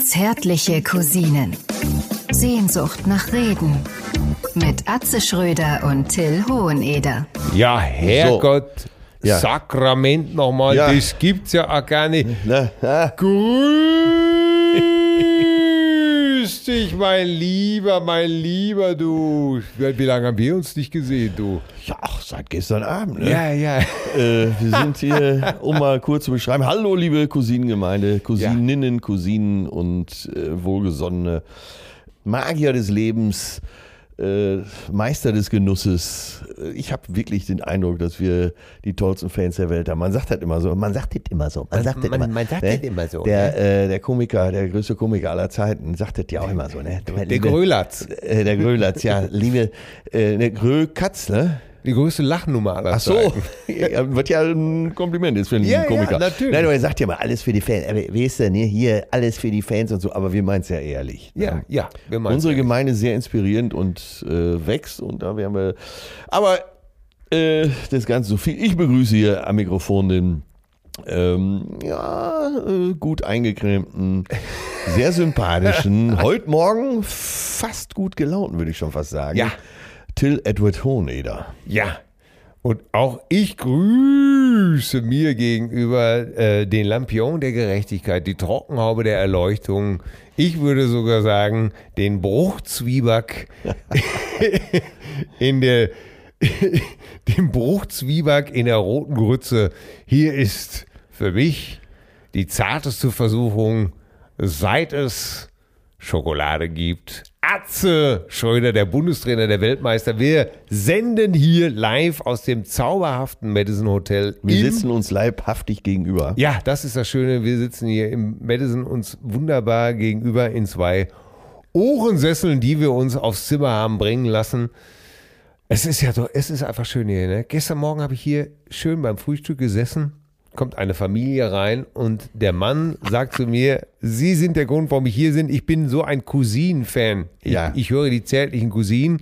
Zärtliche Cousinen. Sehnsucht nach Reden. Mit Atze Schröder und Till Hoheneder. Ja, Herrgott, Ja. Sakrament nochmal, Ja. das gibt's ja auch gar nicht. Na, ah, Grüß dich, mein Lieber, mein Lieber, du. Wie lange haben wir uns nicht gesehen, du? ja, seit gestern Abend. Ne? Ja, ja. Äh, wir sind hier, um mal kurz zu beschreiben. Hallo, liebe Cousinengemeinde, Cousininnen, Cousinen und äh, wohlgesonnene Magier des Lebens, äh, Meister des Genusses. Ich habe wirklich den Eindruck, dass wir die tollsten Fans der Welt haben. Man sagt das immer so. Man sagt das immer so. Man sagt das man- immer. man sagt ne? immer so, Der, äh, der Komiker, der größte Komiker aller Zeiten, sagt das ja auch immer so. Ne? Der Grölatz. Äh, der Grölatz, ja. Liebe, äh, der Grökatz, ne? Die größte Lachnummer aller Ach so, ja, was ja ein Kompliment ist für einen Ja, ja, Komiker. natürlich. Nein, aber er sagt ja mal, alles für die Fans. Weißt du, ne, hier, alles für die Fans und so, aber wir meinen es ja ehrlich. ne? Ja, ja. Wir Unsere ja. Gemeinde ist sehr inspirierend und äh, wächst und da werden wir. Aber äh, das Ganze so viel. Ich begrüße hier am Mikrofon den ähm, ja, äh, gut eingecremten, sehr sympathischen, heute Morgen fast gut gelaunten, würde ich schon fast sagen. Ja. Till Edward Hoheneder. Ja. Und auch ich grüße mir gegenüber äh, den Lampion der Gerechtigkeit, die Trockenhaube der Erleuchtung. Ich würde sogar sagen, den Bruchzwieback in der, den Bruchzwieback in der roten Grütze. Hier ist für mich die zarteste Versuchung, seit es Schokolade gibt. Atze Schröder, der Bundestrainer, der Weltmeister. Wir senden hier live aus dem zauberhaften Madison Hotel. Wir sitzen uns leibhaftig gegenüber. ja, das ist das Schöne. Wir sitzen hier im Madison uns wunderbar gegenüber in zwei Ohrensesseln, die wir uns aufs Zimmer haben bringen lassen. Es ist ja so, es ist einfach schön hier. Ne? Gestern Morgen habe ich hier schön beim Frühstück gesessen. Kommt eine Familie rein und der Mann sagt zu mir, Sie sind der Grund, warum ich hier bin. Ich bin so ein Cousin-Fan. Ich, Ja. ich höre die zärtlichen Cousinen.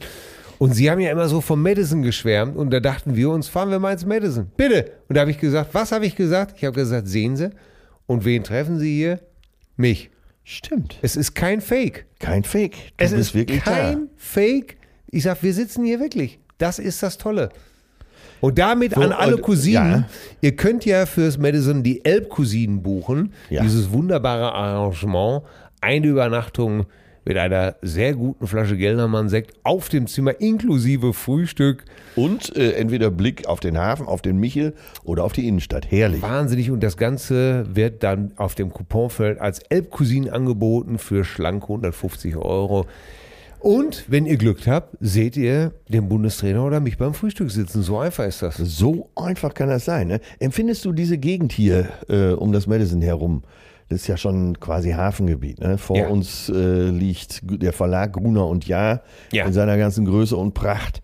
Und Sie haben ja immer so vom Madison geschwärmt und da dachten wir uns, fahren wir mal ins Madison. Bitte. Und da habe ich gesagt, was habe ich gesagt? Ich habe gesagt, sehen Sie. Und wen treffen Sie hier? Mich. Stimmt. Es ist kein Fake. Kein Fake. Du Es ist wirklich kein Fake. Ich sag, wir sitzen hier wirklich. Das ist das Tolle. Und damit So, an alle und- Cousinen, ja. ihr könnt ja fürs Madison die Elbcousinen buchen. Ja. Dieses wunderbare Arrangement. Eine Übernachtung mit einer sehr guten Flasche Geldermann-Sekt auf dem Zimmer inklusive Frühstück. Und äh, entweder Blick auf den Hafen, auf den Michel oder auf die Innenstadt. Herrlich. Wahnsinnig. Und das Ganze wird dann auf dem Couponfeld als Elbcousinen angeboten für schlanke 150 Euro. Und wenn ihr Glück habt, seht ihr den Bundestrainer oder mich beim Frühstück sitzen. So einfach ist das. So einfach kann das sein. Ne? Empfindest du diese Gegend hier äh, um das Madison herum? Das ist ja schon quasi Hafengebiet. Ne? Vor Ja. uns äh, liegt der Verlag Gruner und Jahr Ja. in seiner ganzen Größe und Pracht,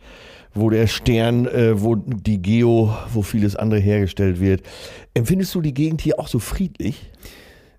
wo der Stern, äh, wo die Geo, wo vieles andere hergestellt wird. Empfindest du die Gegend hier auch so friedlich?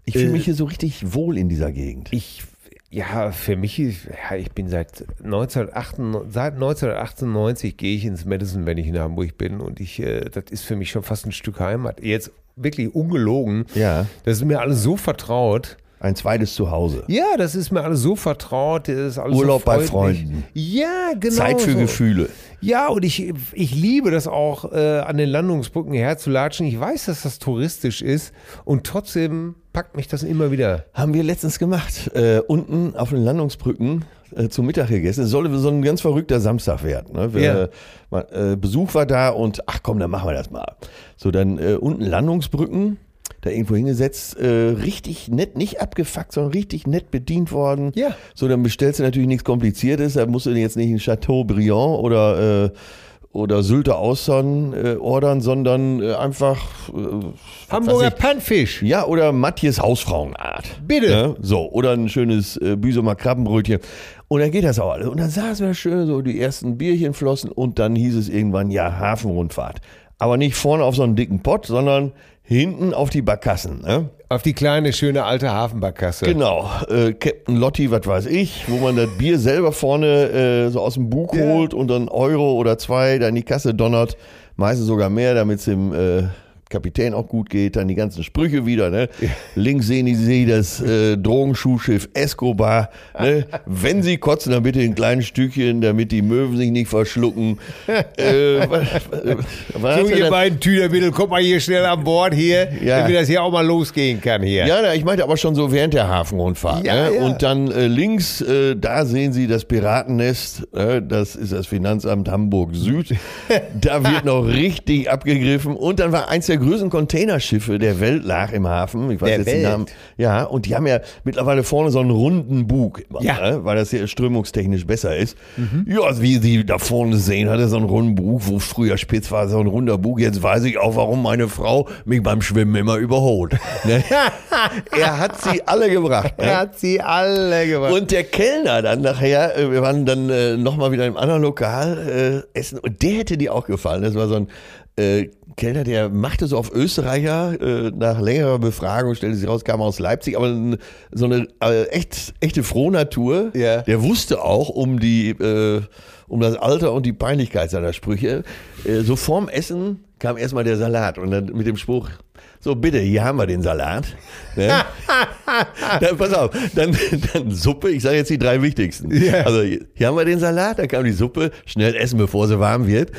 Ich fühle Äh, mich hier so richtig wohl in dieser Gegend. Ich, ja, für mich, ja, ich bin seit 1998, seit 1998 gehe ich ins Madison, wenn ich in Hamburg bin. Und ich, äh, das ist für mich schon fast ein Stück Heimat. Jetzt wirklich ungelogen. Ja. Das ist mir alles so vertraut. Ein zweites Zuhause. Ja, das ist mir alles so vertraut. Das ist alles Urlaub so bei. Freunden. Ja, genau. Zeit für so. Gefühle. Ja, und ich, ich liebe das auch, äh, an den Landungsbrücken herzulatschen. Ich weiß, dass das touristisch ist und trotzdem packt mich das immer wieder. Haben wir letztens gemacht. Äh, unten auf den Landungsbrücken äh, zum Mittag gegessen. Es sollte so ein ganz verrückter Samstag werden. Ne? Wir, Ja. äh, Besuch war da und ach komm, dann machen wir das mal. So, dann äh, unten Landungsbrücken, da irgendwo hingesetzt, äh, richtig nett, nicht abgefuckt, sondern richtig nett bedient worden. Ja. So, dann bestellst du natürlich nichts Kompliziertes. Da musst du jetzt nicht ein Chateau-Briand oder äh, oder Sylter Austern äh, ordern, sondern äh, einfach äh, Hamburger ich, Panfisch. ja, oder Matthias Hausfrauenart. Bitte. Ne? So, oder ein schönes äh, Büsumer Krabbenbrötchen. Und dann geht das auch alles. Und dann saßen wir schön, so die ersten Bierchen flossen und dann hieß es irgendwann, ja, Hafenrundfahrt. Aber nicht vorne auf so einen dicken Pott, sondern hinten auf die Barkassen. Ne? Auf die kleine, schöne alte Hafenbarkasse. Genau, äh, Captain Lotti, was weiß ich, wo man das Bier selber vorne äh, so aus dem Bug Ja. holt und dann Euro oder zwei da in die Kasse donnert. Meistens sogar mehr, damit es dem äh, Kapitän auch gut geht, dann die ganzen Sprüche wieder. Ne? Links sehen Sie das äh, Drogenschuhschiff Escobar. Ne? Wenn Sie kotzen, dann bitte in kleinen Stückchen, damit die Möwen sich nicht verschlucken. äh, was, was so, ihr beiden Tüdermittel, kommt mal hier schnell an Bord hier, ja. damit das hier auch mal losgehen kann hier. Ja, ich meinte aber schon so während der Hafenrundfahrt. Ja, ne? Und dann äh, links, äh, da sehen Sie das Piratennest. Äh, das ist das Finanzamt Hamburg Süd. da wird noch richtig abgegriffen. Und dann war eins der größten Containerschiffe der Welt lag im Hafen. Ich weiß der jetzt Welt. den Namen. Ja, und die haben ja mittlerweile vorne so einen runden Bug, ja. ne? weil das hier strömungstechnisch besser ist. Mhm. Ja, also wie Sie da vorne sehen, hat er so einen runden Bug, wo früher spitz war, so ein runder Bug. Jetzt weiß ich auch, warum meine Frau mich beim Schwimmen immer überholt. Ne? er hat sie alle gebracht. Ne? Er hat sie alle gebracht. Und der Kellner dann nachher, äh, wir waren dann äh, nochmal wieder im anderen Lokal äh, essen und der hätte dir auch gefallen. Das war so ein äh, Kellner, der machte so auf Österreicher, äh, nach längerer Befragung stellte sich raus, kam aus Leipzig, aber so eine äh, echt, echte Frohnatur. Ja. Der wusste auch um die, äh, um das Alter und die Peinlichkeit seiner Sprüche. Äh, so vorm Essen kam erstmal der Salat und dann mit dem Spruch, so bitte, hier haben wir den Salat. Ne? dann, pass auf, dann, dann Suppe, ich sage jetzt die drei wichtigsten. Yeah. Also hier haben wir den Salat, dann kam die Suppe, schnell essen, bevor sie warm wird.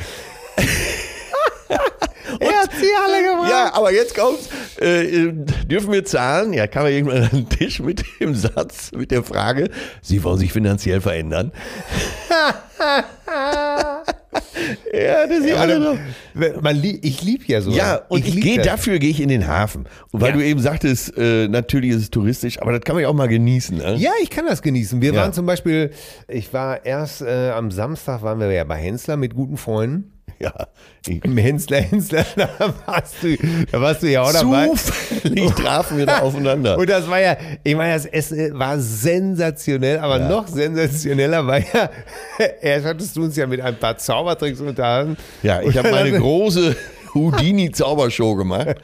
Er hat sie alle gemacht. Ja, aber jetzt kommt's. Äh, dürfen wir zahlen? Ja, kam er irgendwann an den Tisch mit dem Satz, mit der Frage, Sie wollen sich finanziell verändern. ja, das ist ja, alle man, Ich liebe ja so. Ja, und ich, ich gehe dafür gehe ich in den Hafen. Und weil ja. du eben sagtest, äh, natürlich ist es touristisch, aber das kann man ja auch mal genießen. Ne? Ja, ich kann das genießen. Wir ja. waren zum Beispiel, ich war erst äh, am Samstag waren wir ja bei Hensler mit guten Freunden. Ja. Im Hensler, Hensler, da warst du, da warst du ja auch dabei. Zufällig trafen wir da aufeinander. Und das war ja, ich meine, das Essen war sensationell, aber ja. noch sensationeller war ja, erst hattest du uns ja mit ein paar Zaubertricks unterhalten. Ja, ich habe meine große Houdini-Zaubershow gemacht.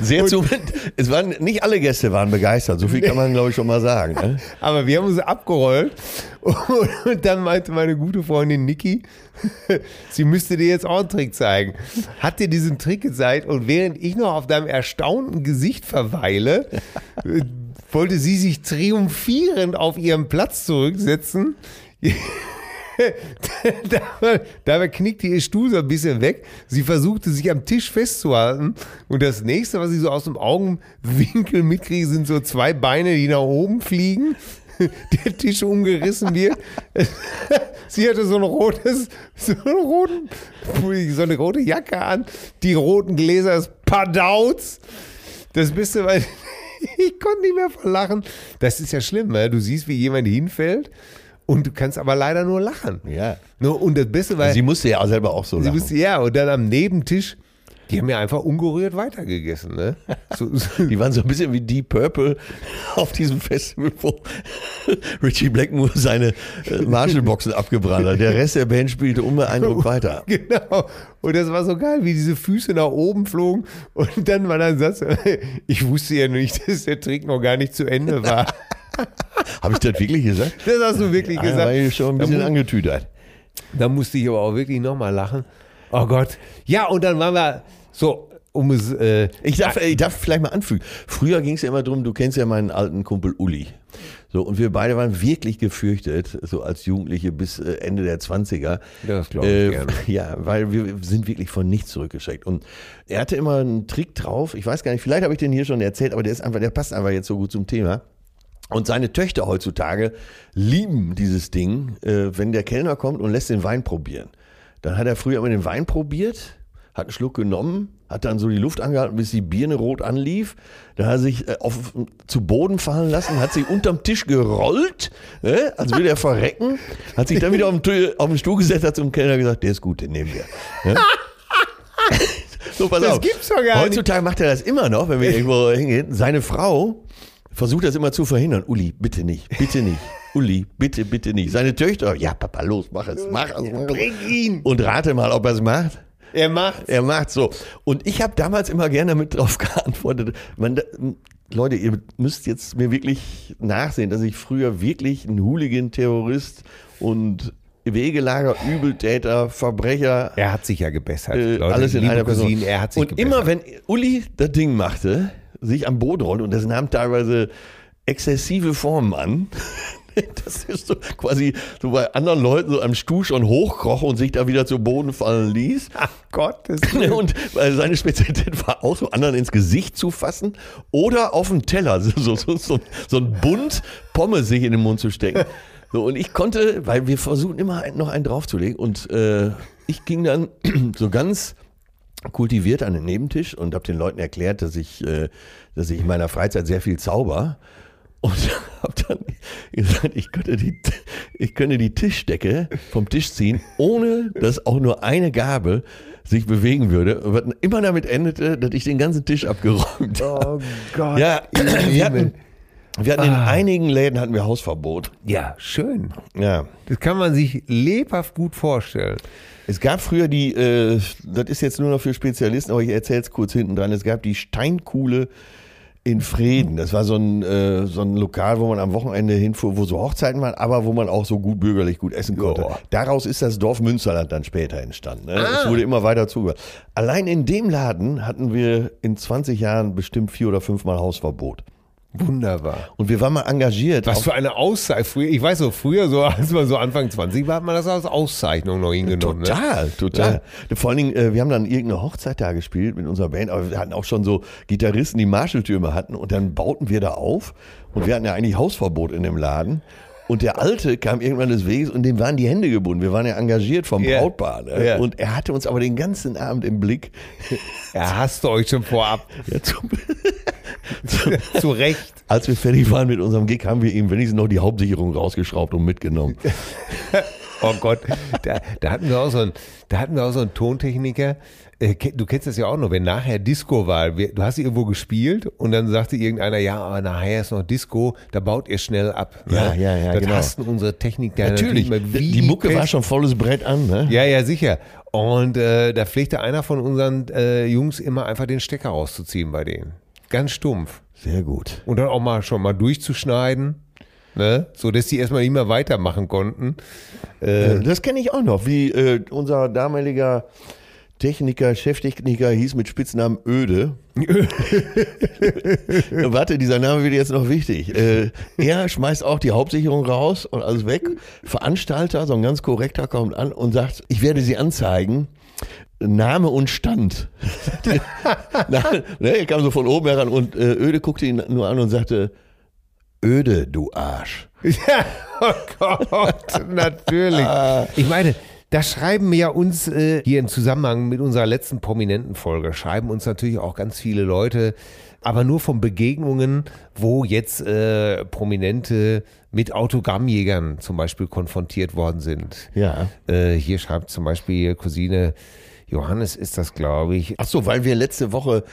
Sehr zu, es waren, nicht alle Gäste waren begeistert, so viel kann man, glaube ich, schon mal sagen. Ne? Aber wir haben uns abgerollt und dann meinte meine gute Freundin Niki, sie müsste dir jetzt auch einen Trick zeigen. Hat dir diesen Trick gezeigt und während ich noch auf deinem erstaunten Gesicht verweile, wollte sie sich triumphierend auf ihren Platz zurücksetzen. dabei, dabei knickte ihr Stuhl so ein bisschen weg. Sie versuchte sich am Tisch festzuhalten. Und das nächste, was ich so aus dem Augenwinkel mitkriege, sind so zwei Beine, die nach oben fliegen. Der Tisch umgerissen wird. Sie hatte so ein rotes, so, einen roten, so eine rote Jacke an. Die roten Gläser ist Padauts. Das bist du, weil ich konnte nicht mehr verlachen. Das ist ja schlimm, ne? du siehst, wie jemand hinfällt und du kannst aber leider nur lachen. Ja. Und das Beste war. Sie musste ja auch selber auch so lachen. Sie musste, ja, und dann am Nebentisch. Die haben ja einfach ungerührt weitergegessen. Ne? So, so. Die waren so ein bisschen wie Deep Purple auf diesem Festival, wo Richie Blackmore seine äh, Marshallboxen abgebrannt hat. Der Rest der Band spielte unbeeindruckt weiter. Genau. Und das war so geil, wie diese Füße nach oben flogen. Und dann war ein Satz, ich wusste ja nicht, dass der Trick noch gar nicht zu Ende war. Habe ich das wirklich gesagt? Das hast du wirklich gesagt. Ja, war ich schon ein bisschen da angetütert. Da musste ich aber auch wirklich nochmal lachen. Oh Gott. Ja, und dann waren wir so, um es. Äh, ich, darf, ich darf vielleicht mal anfügen. Früher ging es ja immer darum, du kennst ja meinen alten Kumpel Uli. So, und wir beide waren wirklich gefürchtet, so als Jugendliche bis äh, Ende der 20er. Das glaube ich äh, gerne. Ja, weil wir sind wirklich von nichts zurückgeschreckt. Und er hatte immer einen Trick drauf. Ich weiß gar nicht, vielleicht habe ich den hier schon erzählt, aber der ist einfach, der passt einfach jetzt so gut zum Thema. Und seine Töchter heutzutage lieben dieses Ding, äh, wenn der Kellner kommt und lässt den Wein probieren. Dann hat er früher immer den Wein probiert, hat einen Schluck genommen, hat dann so die Luft angehalten, bis die Birne rot anlief. Dann hat er sich äh, auf, zu Boden fallen lassen, hat sich unterm Tisch gerollt, äh, als würde er verrecken, hat sich dann wieder auf den, auf den Stuhl gesetzt, hat zum Kellner gesagt, der ist gut, den nehmen wir. Ja? so, pass das auf. gibt's doch gar Heutzutage nicht. macht er das immer noch, wenn wir irgendwo hingehen. Seine Frau versucht das immer zu verhindern. Uli, bitte nicht, bitte nicht. Uli, bitte, bitte nicht. Seine Töchter, ja, Papa, los, mach es, mach es. Bring ihn. Und rate mal, ob er es macht. Er macht. Er macht so. Und ich habe damals immer gerne mit drauf geantwortet. Man, Leute, ihr müsst jetzt mir wirklich nachsehen, dass ich früher wirklich ein Hooligan-Terrorist und Wegelager, Übeltäter, Verbrecher. Er hat sich ja gebessert. Äh, Leute, alles in einer Person. Cousine, er hat sich und gebessert. immer wenn Uli das Ding machte, sich am Boden rollte, und das nahm teilweise exzessive Formen an. Das ist so quasi so bei anderen Leuten so am Stuhl schon hochkroch und sich da wieder zu Boden fallen ließ. Ach Gott, das Und weil seine Spezialität war auch so anderen ins Gesicht zu fassen oder auf den Teller, so, so, so, so, so ein Bund Pommes sich in den Mund zu stecken. So, und ich konnte, weil wir versuchen immer noch einen draufzulegen und äh, ich ging dann so ganz kultiviert an den Nebentisch und habe den Leuten erklärt, dass ich, äh, dass ich in meiner Freizeit sehr viel zauber und habe dann gesagt, ich könnte, die, ich könnte die Tischdecke vom Tisch ziehen, ohne dass auch nur eine Gabel sich bewegen würde. Was immer damit endete, dass ich den ganzen Tisch abgeräumt habe. Oh Gott. Ja, wir hatten, wir hatten in einigen Läden hatten wir Hausverbot. Ja, schön. Ja. Das kann man sich lebhaft gut vorstellen. Es gab früher die, äh, das ist jetzt nur noch für Spezialisten, aber ich erzähle es kurz hinten dran. Es gab die Steinkuhle in Frieden. Das war so ein, äh, so ein Lokal, wo man am Wochenende hinfuhr, wo so Hochzeiten waren, aber wo man auch so gut bürgerlich gut essen konnte. Joa. Daraus ist das Dorf Münsterland dann später entstanden. Ne? Ah. Es wurde immer weiter zugehört. Allein in dem Laden hatten wir in 20 Jahren bestimmt vier oder fünfmal Hausverbot. Wunderbar. Und wir waren mal engagiert. Was für eine Auszeichnung. Ich weiß so, früher, so als man so Anfang 20 war, hat man das als Auszeichnung noch hingenommen. Ne? Total, total. Vor allen Dingen, äh, wir haben dann irgendeine Hochzeit da gespielt mit unserer Band, aber wir hatten auch schon so Gitarristen, die Marshalltürme hatten und dann bauten wir da auf und wir hatten ja eigentlich Hausverbot in dem Laden. Und der Alte kam irgendwann des Weges und dem waren die Hände gebunden. Wir waren ja engagiert vom Ja. Brautpaar. Ne? Ja. Und er hatte uns aber den ganzen Abend im Blick. Er hasste euch schon vorab. Ja, zum, Zu Recht. als wir fertig waren mit unserem Gig, haben wir ihm wenigstens noch die Hauptsicherung rausgeschraubt und mitgenommen. Oh Gott, da, da hatten wir auch so einen, da hatten wir auch so einen Tontechniker. Äh, Du kennst das ja auch noch, wenn nachher Disco war. Du hast irgendwo gespielt und dann sagte irgendeiner, ja, aber nachher ist noch Disco, da baut ihr schnell ab. ne? Ja, ja, ja, Das genau. hassten unsere Techniker Natürlich, immer die, Mucke war schon volles Brett an. Ne? Ja, ja, sicher. Und äh, da pflegte einer von unseren äh, Jungs immer einfach den Stecker rauszuziehen bei denen. Ganz stumpf. Sehr gut. Und dann auch mal schon mal durchzuschneiden. Ne? So dass die erstmal nicht mehr weitermachen konnten. Äh, das kenne ich auch noch, wie äh, unser damaliger Techniker, Cheftechniker hieß mit Spitznamen Öde. Warte, dieser Name wird jetzt noch wichtig. Äh, er schmeißt auch die Hauptsicherung raus und alles weg. Veranstalter, so ein ganz korrekter, kommt an und sagt, ich werde sie anzeigen. Name und Stand. Ne, er kam so von oben heran und äh, Öde guckte ihn nur an und sagte, Öde, du Arsch. Ja, oh Gott, natürlich. Ich meine, da schreiben ja uns äh, hier im Zusammenhang mit unserer letzten prominenten Folge, schreiben uns natürlich auch ganz viele Leute, aber nur von Begegnungen, wo jetzt äh, Prominente mit Autogrammjägern zum Beispiel konfrontiert worden sind. Ja. Äh, hier schreibt zum Beispiel Cousine Johannes ist das, glaube ich. Ach so, weil wir letzte Woche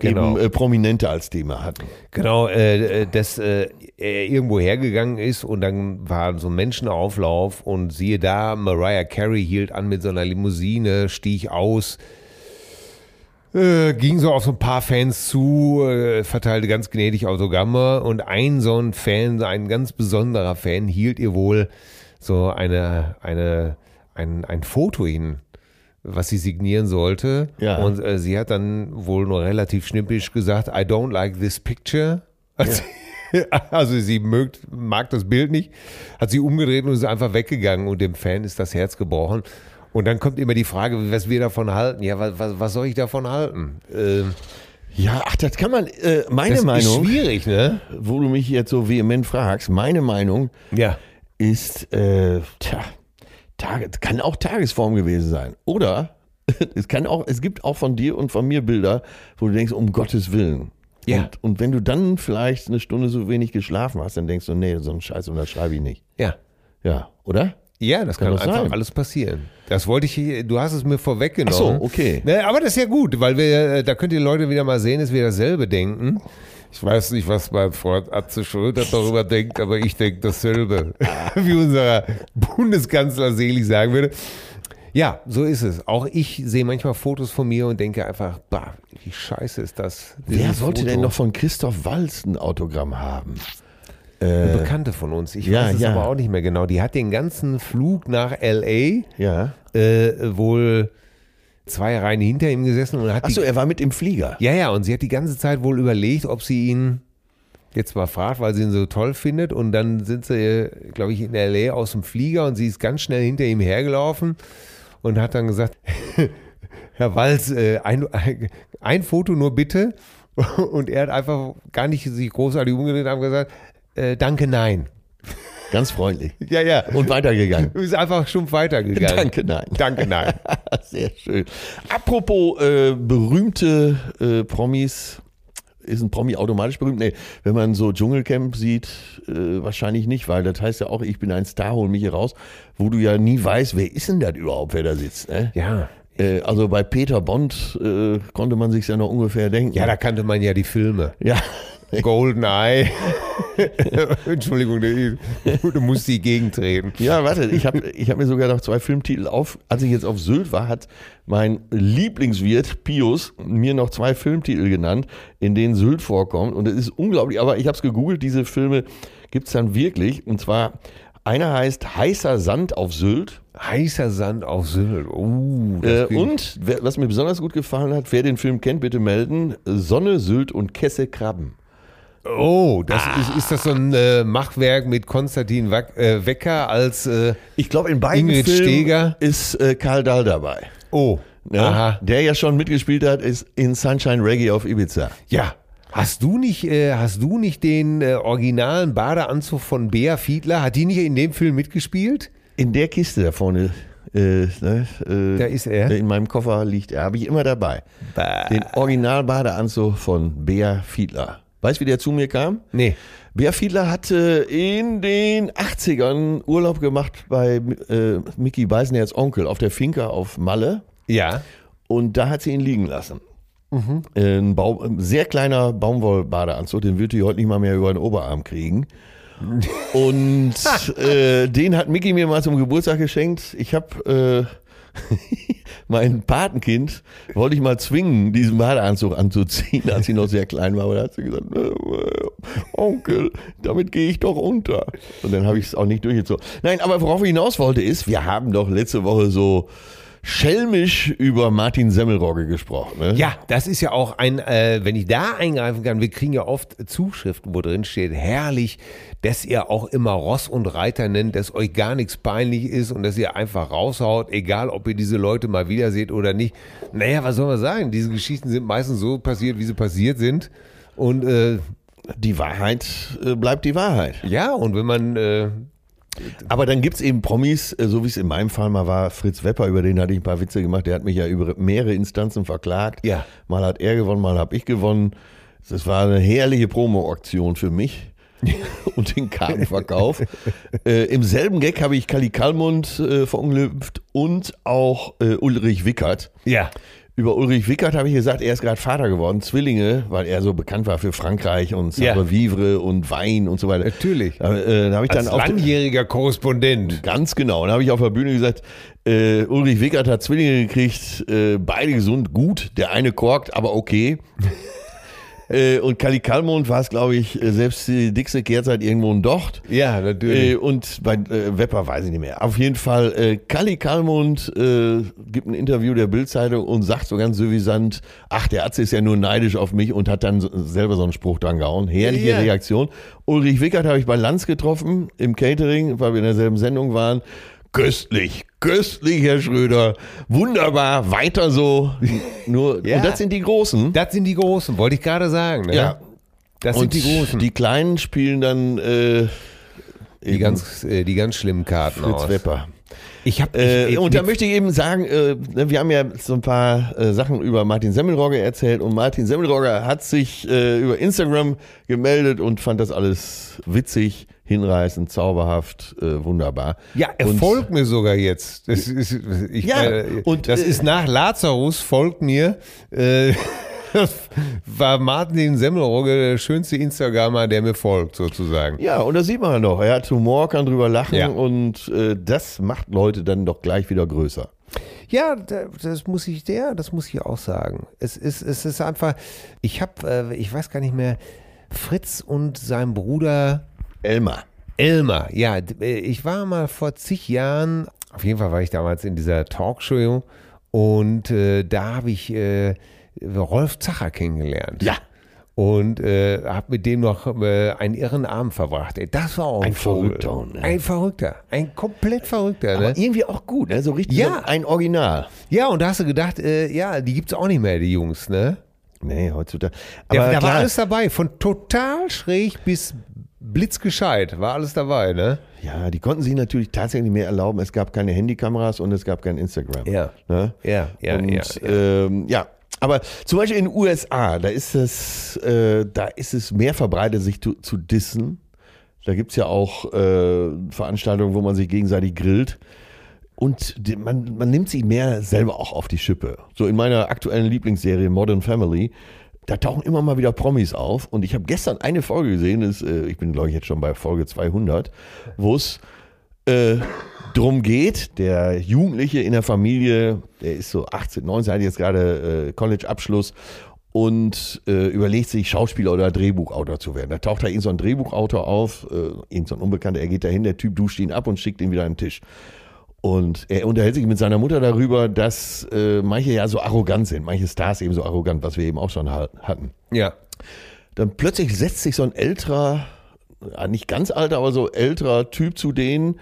Genau. eben äh, Prominente als Thema hatten. Genau, äh, dass äh, er irgendwo hergegangen ist und dann war so ein Menschenauflauf und siehe da, Mariah Carey hielt an mit so einer Limousine, stieg aus, äh, ging so auf so ein paar Fans zu, äh, verteilte ganz gnädig Autogramme und ein so ein Fan, ein ganz besonderer Fan, hielt ihr wohl so eine, eine, ein, ein Foto hin was sie signieren sollte. Ja. Und äh, sie hat dann wohl nur relativ schnippisch gesagt, I don't like this picture. Also, also sie mögt, mag das Bild nicht, hat sie umgedreht und ist einfach weggegangen und dem Fan ist das Herz gebrochen. Und dann kommt immer die Frage, was wir davon halten. Ja, was, was, was soll ich davon halten? Ähm, Ja, ach, das kann man, äh, meine das Meinung, ist schwierig, ne? wo du mich jetzt so vehement fragst, meine Meinung Ja. ist, äh, tja, Tage, kann auch Tagesform gewesen sein. Oder es kann auch, es gibt auch von dir und von mir Bilder, wo du denkst, um Gottes Willen. Ja. Und, und wenn du dann vielleicht eine Stunde so wenig geschlafen hast, dann denkst du, nee, so einen Scheiß unterschreibe ich nicht. Ja. Ja, oder? Ja, das Kann kann, einfach sein. alles passieren. Das wollte ich, hier- du hast es mir vorweggenommen. Ach so, okay. Ne, aber das ist ja gut, weil wir, äh, da könnt ihr Leute wieder mal sehen, dass wir dasselbe denken. Ich weiß nicht, was mein Freund Atze Schröder darüber denkt, aber ich denke dasselbe. Wie unser Bundeskanzler selig sagen würde. Ja, so ist es. Auch ich sehe manchmal Fotos von mir und denke einfach, bah, wie scheiße ist das. Wer sollte Foto. denn noch von Christoph Walz ein Autogramm haben? Eine Bekannte von uns. Ich ja, weiß es ja. aber auch nicht mehr genau. Die hat den ganzen Flug nach L.A. Ja. Äh, wohl zwei Reihen hinter ihm gesessen und hat Achso, er war mit im Flieger. ja, ja, und sie hat die ganze Zeit wohl überlegt, ob sie ihn jetzt mal fragt, weil sie ihn so toll findet. Und dann sind sie, glaube ich, in L.A. aus dem Flieger und sie ist ganz schnell hinter ihm hergelaufen und hat dann gesagt, Herr Walz, äh, ein, ein, Foto nur bitte. Und er hat einfach gar nicht sich großartig umgedreht und hat gesagt, äh, danke, nein. Ganz freundlich. Ja, ja. Und weitergegangen. ist einfach stumpf weitergegangen. Danke, nein. Danke, nein. Sehr schön. Apropos äh, berühmte äh, Promis. Ist ein Promi automatisch berühmt? Nee, wenn man so Dschungelcamp sieht, äh, wahrscheinlich nicht, weil das heißt ja auch, ich bin ein Star, hol mich hier raus, wo du ja nie weißt, wer ist denn das überhaupt, wer da sitzt. Ne? Ja. Äh, also bei Peter Bond äh, konnte man sich ja noch ungefähr denken. Ja, da kannte man ja die Filme. ja. Golden Eye. Entschuldigung, du, musst die gegentreten. Ja, warte, ich habe ich hab mir sogar noch zwei Filmtitel auf. Als ich jetzt auf Sylt war, hat mein Lieblingswirt Pius mir noch zwei Filmtitel genannt, in denen Sylt vorkommt. Und es ist unglaublich, aber ich habe es gegoogelt, diese Filme gibt's dann wirklich. Und zwar, einer heißt Heißer Sand auf Sylt. Heißer Sand auf Sylt. Uh, Äh, und wer, was mir besonders gut gefallen hat, wer den Film kennt, bitte melden. Sonne, Sylt und Kesse Krabben. Oh, das ist, ist das so ein äh, Machwerk mit Konstantin Wack, äh, Wecker als äh, Ich glaube, in beiden Ingrid Filmen Steger. ist äh, Karl Dahl dabei. Oh, Ja, aha. Der ja schon mitgespielt hat, ist in Sunshine Reggae auf Ibiza. Ja. Hast du nicht, äh, hast du nicht den äh, originalen Badeanzug von Bea Fiedler? Hat die nicht in dem Film mitgespielt? In der Kiste da vorne, äh, ne, äh, Da ist er. In meinem Koffer liegt er, habe ich immer dabei. Bah. Den Original-Badeanzug von Bea Fiedler. Weißt du, wie der zu mir kam? Nee. Bea Fiedler hatte in den 80ern Urlaub gemacht bei äh, Mickey Beisenherz Onkel auf der Finca auf Malle. Ja. Und da hat sie ihn liegen lassen. Ein, Bau, ein sehr kleiner Baumwollbadeanzug, den würde ich heute nicht mal mehr über den Oberarm kriegen. Und äh, den hat Mickey mir mal zum Geburtstag geschenkt. Ich habe äh, mein Patenkind, wollte ich mal zwingen, diesen Badeanzug anzuziehen, als sie noch sehr klein war. Aber da hat sie gesagt, Onkel, damit gehe ich doch unter. Und dann habe ich es auch nicht durchgezogen. Nein, aber worauf ich hinaus wollte ist, wir haben doch letzte Woche so schelmisch über Martin Semmelrogge gesprochen. Ne? Ja, das ist ja auch ein, äh, wenn ich da eingreifen kann, wir kriegen ja oft Zuschriften, wo drin steht, herrlich, dass ihr auch immer Ross und Reiter nennt, dass euch gar nichts peinlich ist und dass ihr einfach raushaut, egal ob ihr diese Leute mal wieder seht oder nicht. Naja, was soll man sagen? Diese Geschichten sind meistens so passiert, wie sie passiert sind. Und äh, Die Wahrheit äh, bleibt die Wahrheit. ja, und wenn man äh, Aber dann gibt's eben Promis, äh, so wie es in meinem Fall mal war, Fritz Wepper, über den hatte ich ein paar Witze gemacht, der hat mich ja über mehrere Instanzen verklagt. Ja. Mal hat er gewonnen, mal habe ich gewonnen. Das war eine herrliche Promo-Aktion für mich und den Kartenverkauf. äh, Im selben Gag habe ich Kali Kalmund äh, verunglückt und auch äh, Ulrich Wickert. ja, Über Ulrich Wickert habe ich gesagt, er ist gerade Vater geworden, Zwillinge, weil er so bekannt war für Frankreich und Ja. Sabre Vivre und Wein und so weiter. Natürlich. Da, äh, da habe ich als dann auf langjähriger Korrespondent. Ganz genau. Und da habe ich auf der Bühne gesagt, äh, Ulrich Wickert hat Zwillinge gekriegt, äh, beide gesund, gut. Der eine korkt, aber okay. Äh, und Kali Kalmund war es, glaube ich, äh, selbst die dickste Kehrzeit irgendwo ein Docht. Ja, natürlich. Äh, und bei äh, Wepper weiß ich nicht mehr. Auf jeden Fall, äh, Kali Kalmund äh, gibt ein Interview der Bildzeitung und sagt so ganz suffisant, ach, der Atze ist ja nur neidisch auf mich und hat dann so, selber so einen Spruch dran gehauen. Herrliche Ja. Reaktion. Ulrich Wickert habe ich bei Lanz getroffen, im Catering, weil wir in derselben Sendung waren. Köstlich, köstlich, Herr Schröder. Wunderbar, weiter so. Nur, Ja. und das sind die Großen. Das sind die Großen, wollte ich gerade sagen. Ne? Ja. Das und sind die Großen. Die Kleinen spielen dann äh, Die ganz, äh, die ganz schlimmen Karten Fritz aus. Wepper. Ich habe Äh, und da möchte ich eben sagen, äh, ne, wir haben ja so ein paar äh, Sachen über Martin Semmelrogge erzählt und Martin Semmelrogge hat sich äh, über Instagram gemeldet und fand das alles witzig, hinreißend, zauberhaft, äh, wunderbar. ja, er und, folgt mir sogar jetzt. Das ist, ich, Ja, äh, und, das äh, ist nach Lazarus folgt mir. Äh, das war Martin Semmelrogge der schönste Instagramer, der mir folgt, sozusagen. Ja, und das sieht man doch. Er hat Humor, kann drüber lachen Ja. und äh, das macht Leute dann doch gleich wieder größer. Ja, da- das muss ich, ja, das muss ich auch sagen. Es ist, es ist einfach, ich habe, äh, ich weiß gar nicht mehr, Fritz und sein Bruder Elmar. Elmar, ja, äh, ich war mal vor zig Jahren, auf jeden Fall war ich damals in dieser Talkshow und äh, da habe ich äh, Rolf Zacher kennengelernt. Ja. Und äh, habe mit dem noch äh, einen irren Abend verbracht. Das war auch ein, Ein Vogel. Verrückter, ne? Ein Verrückter. Ein komplett Verrückter. Ne? Aber irgendwie auch gut, ne? so richtig Ja. ein Original. Ja, und da hast du gedacht, äh, ja, die gibt's auch nicht mehr, die Jungs, ne? Nee, heutzutage. Da, Aber da war alles dabei, von total schräg bis blitzgescheit, war alles dabei, ne? Ja, die konnten sich natürlich tatsächlich mehr erlauben. Es gab keine Handykameras und es gab kein Instagram. Ja. Ne? Ja, ja, und, ja. Ähm, ja. Aber zum Beispiel in den USA, da ist es, äh, da ist es mehr verbreitet, sich zu, zu dissen. Da gibt's ja auch äh, Veranstaltungen, wo man sich gegenseitig grillt. Und man, man nimmt sich mehr selber auch auf die Schippe. So in meiner aktuellen Lieblingsserie Modern Family, da tauchen immer mal wieder Promis auf. Und ich habe gestern eine Folge gesehen, das, äh, ich bin glaube ich jetzt schon bei Folge 200, wo es äh, drum geht, der Jugendliche in der Familie, der ist so 18, 19, hat jetzt gerade äh, College-Abschluss und äh, überlegt sich, Schauspieler oder Drehbuchautor zu werden. Da taucht da irgend so ein Drehbuchautor auf, äh, irgend so ein Unbekannter, er geht dahin, der Typ duscht ihn ab und schickt ihn wieder an den Tisch. Und er unterhält sich mit seiner Mutter darüber, dass äh, manche ja so arrogant sind, manche Stars eben so arrogant, was wir eben auch schon ha- hatten. Ja. Dann plötzlich setzt sich so ein älterer, nicht ganz alter, aber so älterer Typ zu denen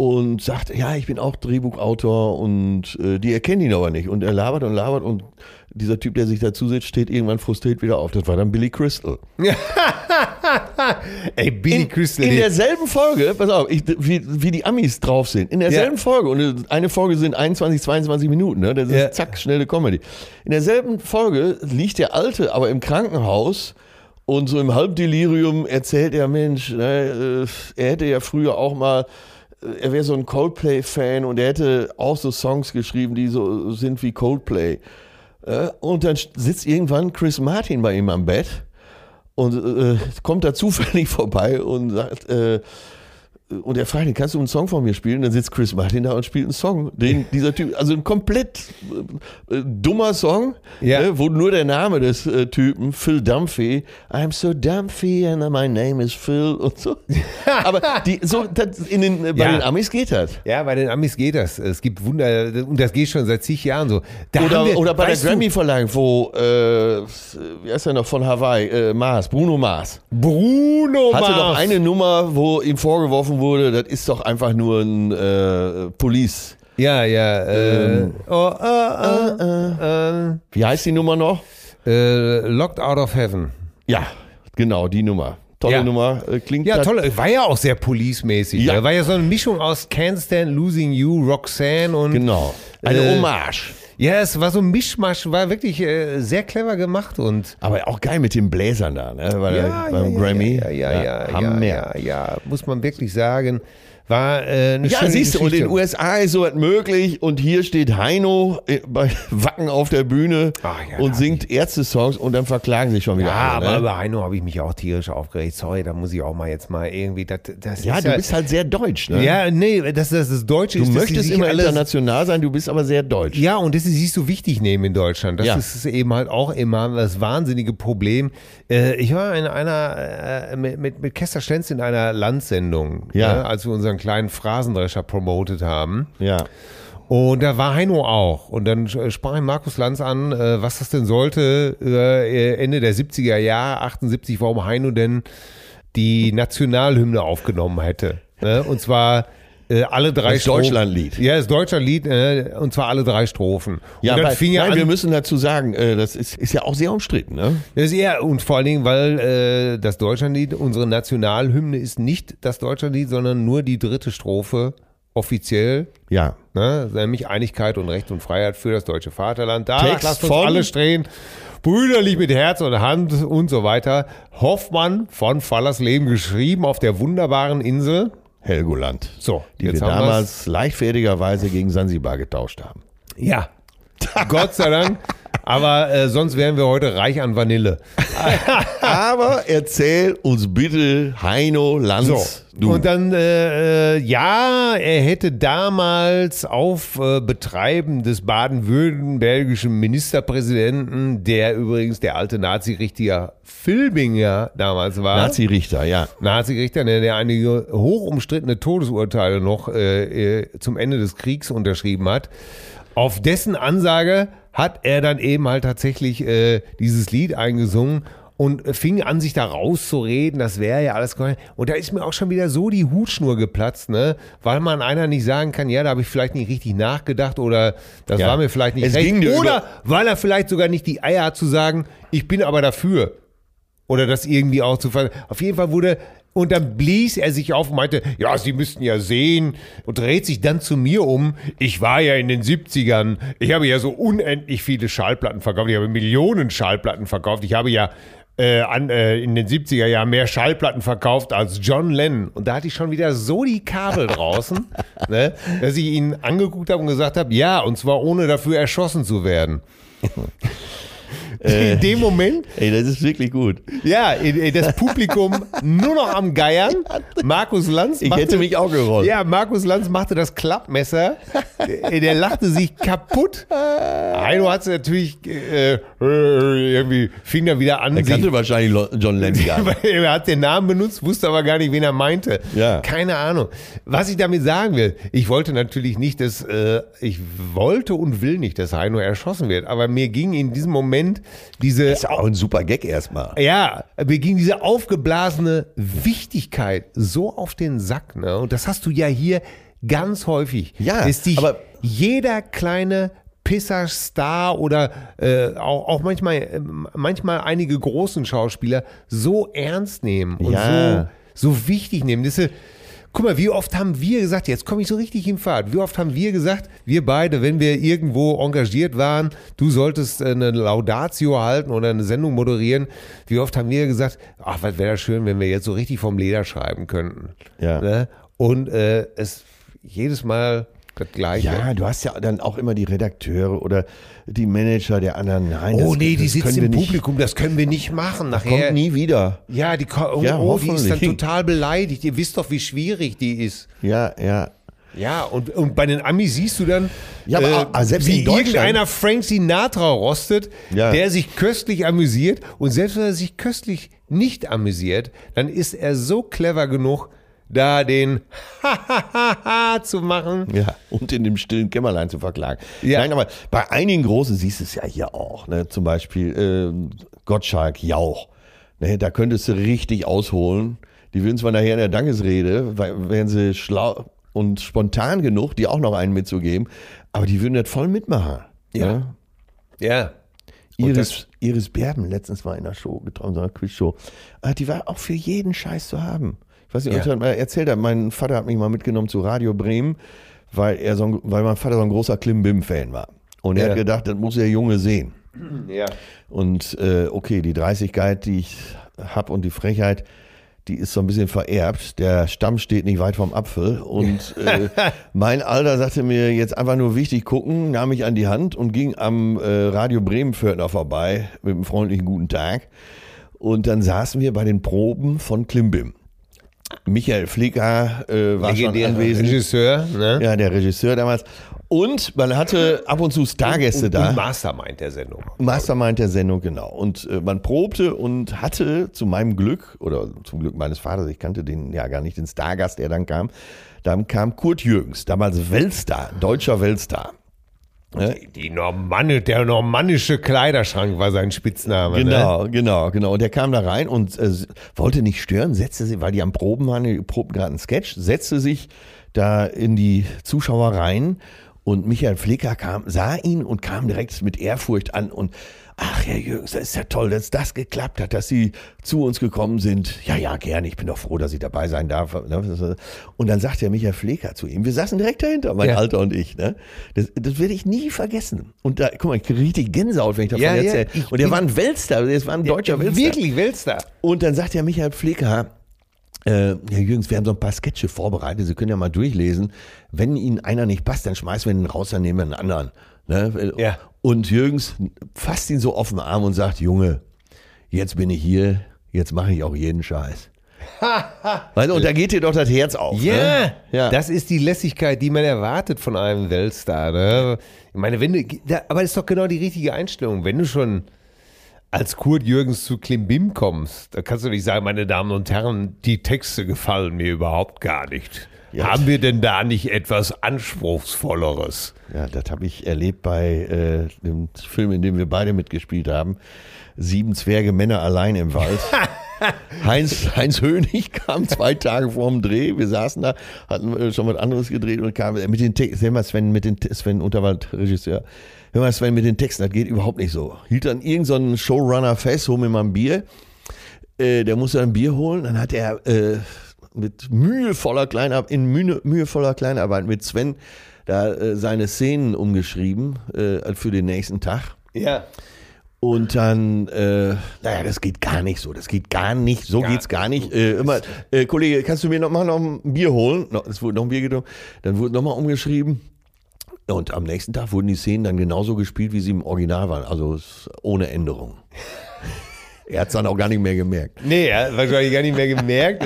und sagt, ja, ich bin auch Drehbuchautor und äh, die erkennen ihn aber nicht. Und er labert und labert und dieser Typ, der sich dazu sitzt, steht irgendwann frustriert wieder auf. Das war dann Billy Crystal. Ey, Billy In, Crystal. in derselben Folge, pass auf, ich, wie, wie die Amis drauf sind. In derselben Ja. Folge, und eine Folge sind 21, 22 Minuten, ne? Das ist Ja. zack, schnelle Comedy. In derselben Folge liegt der Alte aber im Krankenhaus und so im Halbdelirium erzählt er, Mensch, ne, äh, er hätte ja früher auch mal, er wäre so ein Coldplay-Fan und er hätte auch so Songs geschrieben, die so sind wie Coldplay. Äh, Und dann sitzt irgendwann Chris Martin bei ihm am Bett und äh, kommt da zufällig vorbei und sagt, äh, und er fragt ihn, kannst du einen Song von mir spielen? Dann sitzt Chris Martin da und spielt einen Song, den dieser Typ, also ein komplett äh, dummer Song, Ja. äh, wo nur der Name des äh, Typen, Phil Dunphy, I'm so Dunphy and my name is Phil und so. Aber die, so, das, in den, äh, bei Ja. den Amis geht das. ja, bei den Amis geht das. Es gibt Wunder, und das geht schon seit zig Jahren so. Da Oder, wir, oder bei der Grammy-Verleihung, wo, äh, wie heißt der noch von Hawaii, äh, Mars, Bruno Mars. Bruno Hatte Mars. doch eine Nummer, wo ihm vorgeworfen wurde, das ist doch einfach nur ein äh, Police. Ja, ja. Äh, Ähm. oh, äh, äh, Wie heißt die Nummer noch? äh, äh, Locked Out of Heaven. Ja, genau, die Nummer. Tolle Ja. Nummer. Äh, klingt Ja, toll. War ja auch sehr police-mäßig. Ja. ne? War ja so eine Mischung aus Can't Stand Losing You, Roxanne und. Genau. Eine Äh, Hommage. Ja, es war so ein Mischmasch, war wirklich äh, sehr clever gemacht und. Aber auch geil mit den Bläsern da, ne? Bei der, beim Grammy. Ja, ja, ja, ja, ja, ja, muss man wirklich sagen. War äh, eine Ja, siehst du, und in den USA ist sowas möglich und hier steht Heino äh, bei Wacken auf der Bühne ja, und singt Ärzte-Songs und dann verklagen sich schon wieder Ja, alle. aber ne? über Heino habe ich mich auch tierisch aufgeregt. Sorry, da muss ich auch mal jetzt mal irgendwie. Das, das Ja, du bist halt sehr deutsch, ne? Ja, nee, das, das, das Deutsche Du ist, dass sie möchtest immer international sein, du bist aber sehr deutsch. Ja, und das ist sich so wichtig nehmen in Deutschland. Das Ja. ist eben halt auch immer das wahnsinnige Problem. Äh, ich war in einer, äh, mit, mit, mit Kester Schlenz in einer Landsendung, Ja. ne, als wir unseren kleinen Phrasendrescher promotet haben. Ja. Und da war Heino auch. Und dann äh, sprach ihn Markus Lanz an, äh, was das denn sollte, äh, Ende der 70er Jahre, 78, warum Heino denn die Nationalhymne aufgenommen hätte. Ne? Und zwar äh, alle drei Das Deutschlandlied. Ja, das Deutschlandlied, äh, und zwar alle drei Strophen. Ja, und dann weil, fing er nein, an, wir müssen dazu sagen, äh, das ist, ist ja auch sehr umstritten, ne? das ist eher, und vor allen Dingen, weil äh, das Deutschlandlied, unsere Nationalhymne ist nicht das Deutschlandlied, sondern nur die dritte Strophe offiziell Ja. Ne? Nämlich Einigkeit und Recht und Freiheit für das deutsche Vaterland. Da Text lasst uns von- alle stehen. Brüderlich mit Herz und Hand und so weiter. Hoffmann von Fallersleben geschrieben auf der wunderbaren Insel. Helgoland. So, Die wir haben wir's. damals leichtfertigerweise gegen Sansibar getauscht haben. Ja. Gott sei Dank. Aber äh, sonst wären wir heute reich an Vanille. Aber erzähl uns bitte, Heino Lanz. So. Du. Und dann, äh, äh, ja, er hätte damals auf äh, Betreiben des baden-württembergischen Ministerpräsidenten, der übrigens der alte Nazi-Richtiger Filbinger damals war. Nazi-Richter, ja. Nazi-Richter, der, der einige hochumstrittene Todesurteile noch äh, äh, zum Ende des Kriegs unterschrieben hat. Auf dessen Ansage hat er dann eben halt tatsächlich äh, dieses Lied eingesungen und fing an, sich da rauszureden, das wäre ja alles. Und da ist mir auch schon wieder so die Hutschnur geplatzt, ne? Weil man einer nicht sagen kann, ja, da habe ich vielleicht nicht richtig nachgedacht oder das Ja. war mir vielleicht nicht Es recht. Oder weil er vielleicht sogar nicht die Eier hat zu sagen, ich bin aber dafür. Oder das irgendwie auch zu ver. Auf jeden Fall wurde. Und dann blies er sich auf und meinte, ja, Sie müssten ja sehen und dreht sich dann zu mir um. Ich war ja in den 70ern. Ich habe ja so unendlich viele Schallplatten verkauft. Ich habe Millionen Schallplatten verkauft. Ich habe ja äh, an, äh, in den 70er Jahren mehr Schallplatten verkauft als John Lennon. Und da hatte ich schon wieder so die Kabel draußen, ne, dass ich ihn angeguckt habe und gesagt habe, ja, und zwar ohne dafür erschossen zu werden. Äh. in dem Moment Ey, das ist wirklich gut. ja, das Publikum nur noch am Geiern. Markus Lanz Ich hätte mich auch gerollt. Ja, Markus Lanz machte das Klappmesser. Der, der lachte sich kaputt. Heino hat es natürlich äh, äh, irgendwie, fing da wieder an. Er sich- kannte wahrscheinlich Lo- John Lennon gar nicht. Er hat den Namen benutzt, wusste aber gar nicht, wen er meinte. Ja. Keine Ahnung. Was ich damit sagen will, ich wollte natürlich nicht, dass, äh, ich wollte und will nicht, dass Heino erschossen wird. Aber mir ging in diesem Moment diese Ist auch ein super Gag erstmal. ja, mir ging diese aufgeblasene Wichtigkeit so auf den Sack, ne? Und das hast du ja hier ganz häufig. Ja, dass dich aber- jeder kleine Pisser-Star oder äh, auch, auch manchmal, äh, manchmal einige großen Schauspieler so ernst nehmen und Ja. so, so wichtig nehmen. Das ist, guck mal, wie oft haben wir gesagt, jetzt komme ich so richtig in Fahrt, wie oft haben wir gesagt, wir beide, wenn wir irgendwo engagiert waren, du solltest äh, eine Laudatio halten oder eine Sendung moderieren, wie oft haben wir gesagt, ach, was wäre das schön, wenn wir jetzt so richtig vom Leder schreiben könnten. Ja. Ne? Und äh, es jedes Mal das Gleiche. Ja, du hast ja dann auch immer die Redakteure oder die Manager der anderen. Nein, Oh das- nee, die können im nicht. Publikum, das können wir nicht machen. Nachher. Kommt nie wieder. Ja, die, oh, Ja, oh, die ist dann total beleidigt. Ihr wisst doch, wie schwierig die ist. Ja, ja. Ja, und, und bei den Amis siehst du dann, äh, Ja, aber auch- selbst wie irgendeiner Frank Sinatra rostet, Ja. der sich köstlich amüsiert. Und selbst wenn er sich köstlich nicht amüsiert, dann ist er so clever genug, da den zu machen. Ja, und in dem stillen Kämmerlein zu verklagen. Ja. Nein, aber bei einigen Großen siehst du es ja hier auch. Ne? Zum Beispiel äh, Gottschalk, Jauch. Ne? Da könntest du richtig ausholen. Die würden zwar nachher in der Dankesrede, weil- wären sie schlau und spontan genug, die auch noch einen mitzugeben, aber die würden das voll mitmachen. Ja. Ne? Ja. Iris, Iris Berben letztens war in einer Show getroffen, so einer Quizshow. Ah, Die war auch für jeden Scheiß zu haben. Ich weiß nicht, Ja. ich mal erzählt habe, mein Vater hat mich mal mitgenommen zu Radio Bremen, weil er so ein, weil mein Vater so ein großer Klimbim-Fan war. Und er Ja. hat gedacht, das muss der Junge sehen. Ja. Und äh, okay, die Dreistigkeit, die ich habe und die Frechheit, die ist so ein bisschen vererbt. Der Stamm steht nicht weit vom Apfel. Und äh, mein Alter sagte mir jetzt einfach nur wichtig gucken, nahm mich an die Hand und ging am äh, Radio Bremen-Fördner vorbei mit einem freundlichen guten Tag. Und dann saßen wir bei den Proben von Klimbim. Michael Flicker äh, war schon Legendärer anwesend. Regisseur, ne? Ja, der Regisseur damals. Und man hatte ab und zu Stargäste und, da. Und Mastermind der Sendung. Mastermind der Sendung, genau. Und äh, man probte und hatte zu meinem Glück, oder zum Glück meines Vaters, ich kannte den ja gar nicht, den Stargast, der dann kam, dann kam Kurt Jürgens, damals Weltstar, deutscher Weltstar. Die Normanne, der normannische Kleiderschrank war sein Spitzname. Ne? Genau, genau, genau. Und der kam da rein und äh, wollte nicht stören, setzte sich, weil die am Proben waren, die probten gerade einen Sketch, setzte sich da in die Zuschauer rein und Michael Flicker kam, sah ihn und kam direkt mit Ehrfurcht an und ach, Herr Jürgens, das ist ja toll, dass das geklappt hat, dass Sie zu uns gekommen sind. Ja, ja, gerne, ich bin doch froh, dass ich dabei sein darf. ne? Und dann sagt der Michael Flicker zu ihm, wir saßen direkt dahinter, mein Ja. Alter und ich. Ne? Das, das werde ich nie vergessen. Und da, guck mal, ich kriege richtig Gänsehaut, wenn ich davon Ja, ja, erzähle. ich Und der war ein Weltstar, das war ein deutscher Weltstar. Wirklich Weltstar. Und dann sagt der Michael Flicker, äh, Herr Jürgens, wir haben so ein paar Sketche vorbereitet, Sie können ja mal durchlesen. Wenn Ihnen einer nicht passt, dann schmeißen wir ihn raus, dann nehmen wir einen anderen. Ne? Ja. Und Jürgens fasst ihn so auf den Arm und sagt, Junge, jetzt bin ich hier, jetzt mache ich auch jeden Scheiß. weißt du, und da geht dir doch das Herz auf. Ja, ne? ja. das ist die Lässigkeit, die man erwartet von einem Weltstar. Ne? Ich meine, wenn du, aber das ist doch genau die richtige Einstellung. Wenn du schon als Kurt Jürgens zu Klimbim kommst, da kannst du nicht sagen, meine Damen und Herren, die Texte gefallen mir überhaupt gar nicht. Ja. Haben wir denn da nicht etwas Anspruchsvolleres? Ja, das habe ich erlebt bei äh, dem Film, in dem wir beide mitgespielt haben. Sieben Zwerge Männer allein im Wald. Heinz, Heinz Hönig kam zwei Tage vor dem Dreh. Wir saßen da, hatten äh, schon was anderes gedreht und kam mit den Texten. Hör mal, Sven, mit den Sven Unterwald, Regisseur. Hör mal, Sven, mit den Texten, das geht überhaupt nicht so. Hielt dann irgendeinen so Showrunner fest, hol mir mal ein Bier. Äh, der musste ein Bier holen. Dann hat er äh, mit mühevoller Kleinarbeit, in mühe, mühevoller Kleinarbeit mit Sven da äh, seine Szenen umgeschrieben äh, für den nächsten Tag. Ja. Und dann, äh, naja, das geht gar nicht so. Das geht gar nicht. So Gar geht's gar nicht. Äh, immer, äh, Kollege, kannst du mir noch mal noch ein Bier holen? No, es wurde noch ein Bier getrunken. Dann wurde nochmal umgeschrieben. Und am nächsten Tag wurden die Szenen dann genauso gespielt, wie sie im Original waren. Also es- ohne Änderung. er hat's dann auch gar nicht mehr gemerkt. Nee, er hat wahrscheinlich gar nicht mehr gemerkt.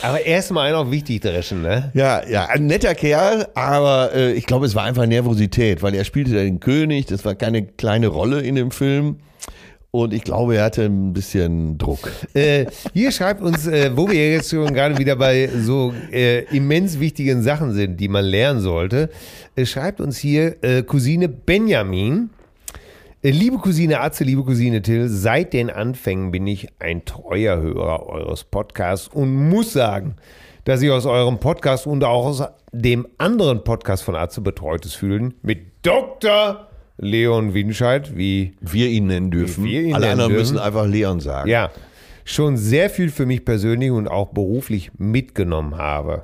Aber erstmal noch wichtig dreschen, ne? Ja, ja, ein netter Kerl, aber äh, ich glaube, es war einfach Nervosität, weil er spielte den König, das war keine kleine Rolle in dem Film. Und ich glaube, er hatte ein bisschen Druck. Äh, hier schreibt uns, äh, wo wir jetzt schon gerade wieder bei so äh, immens wichtigen Sachen sind, die man lernen sollte, äh, schreibt uns hier äh, Cousine Benjamin. Liebe Cousine Atze, liebe Cousine Till, seit den Anfängen bin ich ein treuer Hörer eures Podcasts und muss sagen, dass ich aus eurem Podcast und auch aus dem anderen Podcast von Atze betreutes Fühlen mit Dr. Leon Winscheid, wie Wir ihn nennen dürfen. Ihn Alle nennen anderen dürfen. müssen einfach Leon sagen. ja, schon sehr viel für mich persönlich und auch beruflich mitgenommen habe.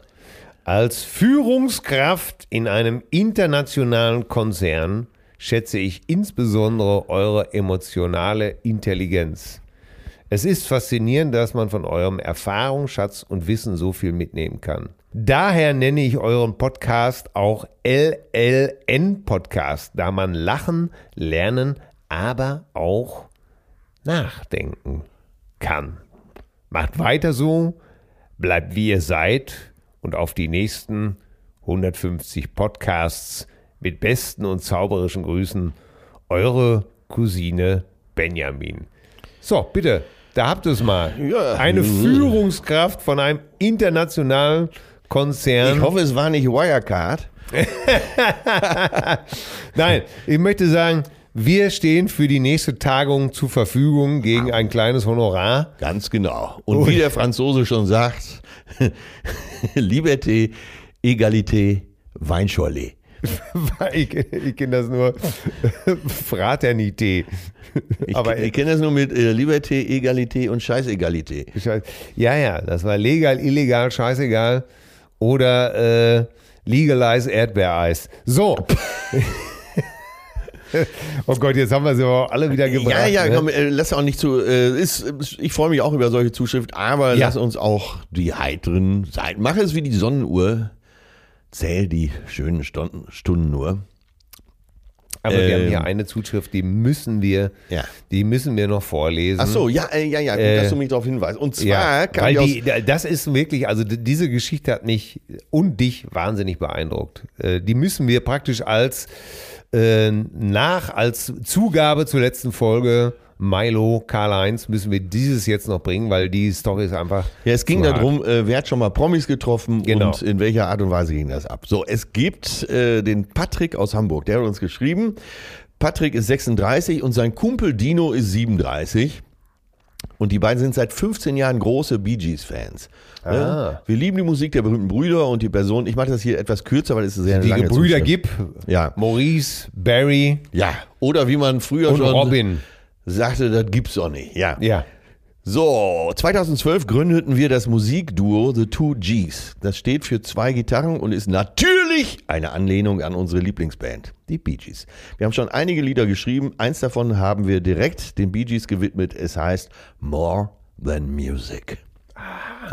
Als Führungskraft in einem internationalen Konzern schätze ich insbesondere eure emotionale Intelligenz. Es ist faszinierend, dass man von eurem Erfahrungsschatz und Wissen so viel mitnehmen kann. Daher nenne ich euren Podcast auch LLN Podcast, da man lachen, lernen, aber auch nachdenken kann. Macht weiter so, bleibt wie ihr seid und auf die nächsten 150 Podcasts mit besten und zauberischen Grüßen, eure Cousine Benjamin. So, bitte, da habt ihr es mal. Ja. Eine Führungskraft von einem internationalen Konzern. Ich hoffe, es war nicht Wirecard. Nein, ich möchte sagen, wir stehen für die nächste Tagung zur Verfügung gegen ein kleines Honorar. Ganz genau. Und wie der Franzose schon sagt, Liberté, Egalité, Weinschorle. ich ich kenne das nur Fraternité. Ich, Aber ich kenne das nur mit äh, Liberté, Egalité und Scheißegalité. Scheiß- ja, ja, das war legal, illegal, scheißegal. Oder äh, legalize Erdbeereis. So. oh Gott, jetzt haben wir sie aber alle wieder gebracht. Ja, ja, ne? komm, äh, lass auch nicht zu. Äh, ist, ich freue mich auch über solche Zuschriften, aber Ja. lass uns auch die heiteren Seiten. Mach es wie die Sonnenuhr. Zähl die schönen Stunden, Stunden nur. Aber wir haben ähm, hier eine Zuschrift, die müssen wir, Ja. die müssen wir noch vorlesen. Ach so, ja, äh, ja, ja, gut, Äh, dass du mich darauf hinweist. Und zwar Ja, weil die, das ist wirklich, also diese Geschichte hat mich und dich wahnsinnig beeindruckt. Äh, Die müssen wir praktisch als äh, nach, als Zugabe zur letzten Folge Milo, Karl-Heinz, müssen wir dieses jetzt noch bringen, weil die Story ist einfach. Ja, es ging darum, äh, wer hat schon mal Promis getroffen Genau. und in welcher Art und Weise ging das ab. So, es gibt äh, den Patrick aus Hamburg, der hat uns geschrieben. Patrick ist 36 und sein Kumpel Dino ist 37. Und die beiden sind seit 15 Jahren große Bee Gees-Fans. Ah. Ja, wir lieben die Musik der berühmten Brüder und die Person. Ich mache das hier etwas kürzer, weil es ist sehr Die lange Gebrüder Zuschrift. Gibb, Ja. Maurice, Barry Ja, oder wie man früher und schon Robin. Sagte, das gibt's doch nicht. Ja. Ja. So, 2012 gründeten wir das Musikduo The Two Gs. Das steht für zwei Gitarren und ist natürlich eine Anlehnung an unsere Lieblingsband, die Bee Gees. Wir haben schon einige Lieder geschrieben. Eins davon haben wir direkt den Bee Gees gewidmet. Es heißt More Than Music.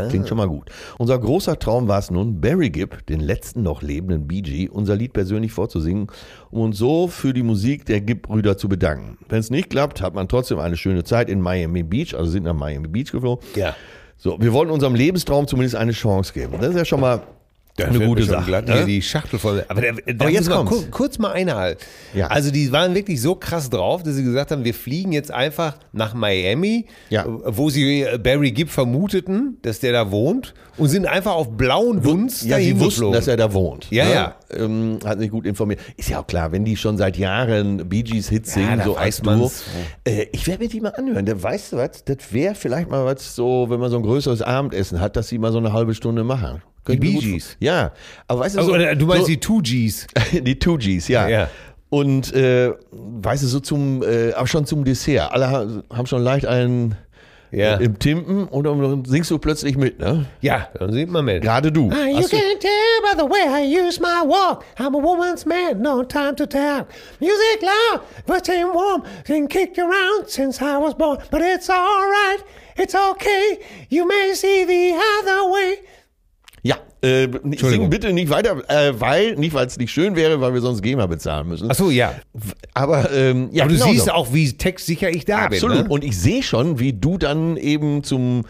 Klingt schon mal gut. Unser großer Traum war es nun, Barry Gibb, den letzten noch lebenden Bee Gee, unser Lied persönlich vorzusingen, um uns so für die Musik der Gibb-Brüder zu bedanken. Wenn es nicht klappt, hat man trotzdem eine schöne Zeit in Miami Beach, also sind nach Miami Beach geflogen. Ja. So, wir wollten unserem Lebenstraum zumindest eine Chance geben. Das ist ja schon mal Das eine gute Sache. glatt ne? hier die Schachtel voll. Aber, der, da jetzt müssen wir kommt's. kur- kurz mal einhalten. Ja. Also die waren wirklich so krass drauf, dass sie gesagt haben, wir fliegen jetzt einfach nach Miami, Ja. wo sie äh, Barry Gibb vermuteten, dass der da wohnt und sind einfach auf blauen Dunst Ja, sie wussten, geflogen. dass er da wohnt. Ja, ne? ja. Ähm, hat sich gut informiert. Ist ja auch klar, wenn die schon seit Jahren Bee Gees Hits Ja, singen, da so als. Duo. Äh, ich werde mir die mal anhören. Da weißt du was? Das wäre vielleicht mal was so, wenn man so ein größeres Abendessen hat, dass sie mal so eine halbe Stunde machen. Die Bee Gees? Ja. Aber weißt du, Also, so, oder du meinst so, die Two Gs. die Two Gs, ja. Ja. Und äh, weißt du, so zum, äh, aber schon zum Dessert. Alle ha- haben schon leicht einen Ja. äh, im Timpen und dann singst du plötzlich mit, ne? Ja, dann sieht man mit. Gerade du. Ah, you Hast du- can tell by the way I use my walk. I'm a woman's man, no time to talk. Music loud, but staying warm. Been kicked around since I was born. But it's alright, it's okay. You may see the other way. Ja, äh, sing bitte nicht weiter, äh, weil, nicht weil es nicht schön wäre, weil wir sonst GEMA bezahlen müssen. Achso, ja. Aber, ähm, ja, Aber du genau siehst so. auch, wie textsicher ich da Absolut. bin. Ne? Und ich sehe schon, wie du dann eben zum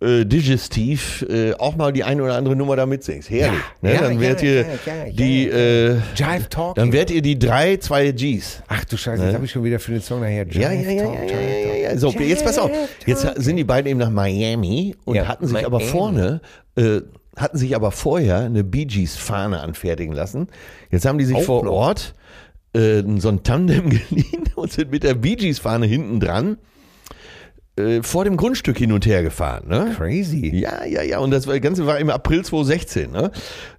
äh, Digestiv äh, auch mal die eine oder andere Nummer da mitsingst. Herrlich. Ja, ne? ja, dann werdet ihr ja, die, äh, Jive Talking. dann werdet ihr die drei, zwei Gs. Ach du Scheiße, jetzt habe ich schon wieder für den Song nachher. Jive Ja, ja, ja, Talk, ja, Jive ja, ja, Talk. ja. So, okay, jetzt pass auf. Jetzt Jive sind die beiden eben nach Miami und hatten sich aber Miami. vorne, äh, hatten sich aber vorher eine Bee Gees Fahne anfertigen lassen. Jetzt haben die sich Auch vor noch. Ort äh, so ein Tandem geliehen und sind mit der Bee Gees Fahne hinten dran äh, vor dem Grundstück hin und her gefahren. Ne? Crazy. Ja, ja, ja. Und das Ganze war im April 2016. Ne?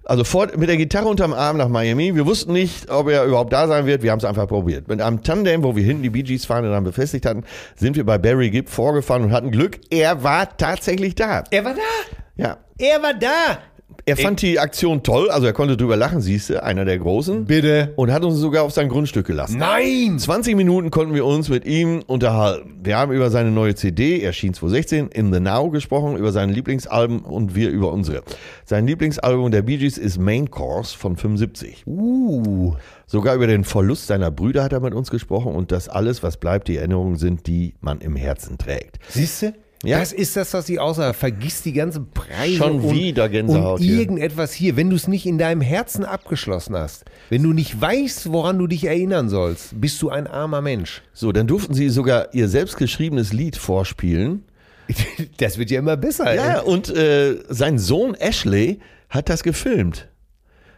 Also vor, mit der Gitarre unterm Arm nach Miami. Wir wussten nicht, ob er überhaupt da sein wird. Wir haben es einfach probiert. Mit einem Tandem, wo wir hinten die Bee Gees Fahne dann befestigt hatten, sind wir bei Barry Gibb vorgefahren und hatten Glück. Er war tatsächlich da. Er war da. Ja. Er war da. Er fand die Aktion toll. Also er konnte drüber lachen, siehst du. Einer der Großen. Bitte. Und hat uns sogar auf sein Grundstück gelassen. Nein. 20 Minuten konnten wir uns mit ihm unterhalten. Wir haben über seine neue CD, erschien 2016, In the Now gesprochen, über seine Lieblingsalben und wir über unsere. Sein Lieblingsalbum der Bee Gees ist Main Course von 75. Uh. Sogar über den Verlust seiner Brüder hat er mit uns gesprochen und das alles, was bleibt, die Erinnerungen sind, die man im Herzen trägt. Siehst du? Ja. Das ist das, was ich aussage. Vergiss die ganzen Preise. Schon und, wieder Gänsehaut Und hier. irgendetwas hier. Wenn du es nicht in deinem Herzen abgeschlossen hast, wenn du nicht weißt, woran du dich erinnern sollst, bist du ein armer Mensch. So, dann durften sie sogar ihr selbstgeschriebenes Lied vorspielen. Das wird ja immer besser. Ja, und äh, sein Sohn Ashley hat das gefilmt.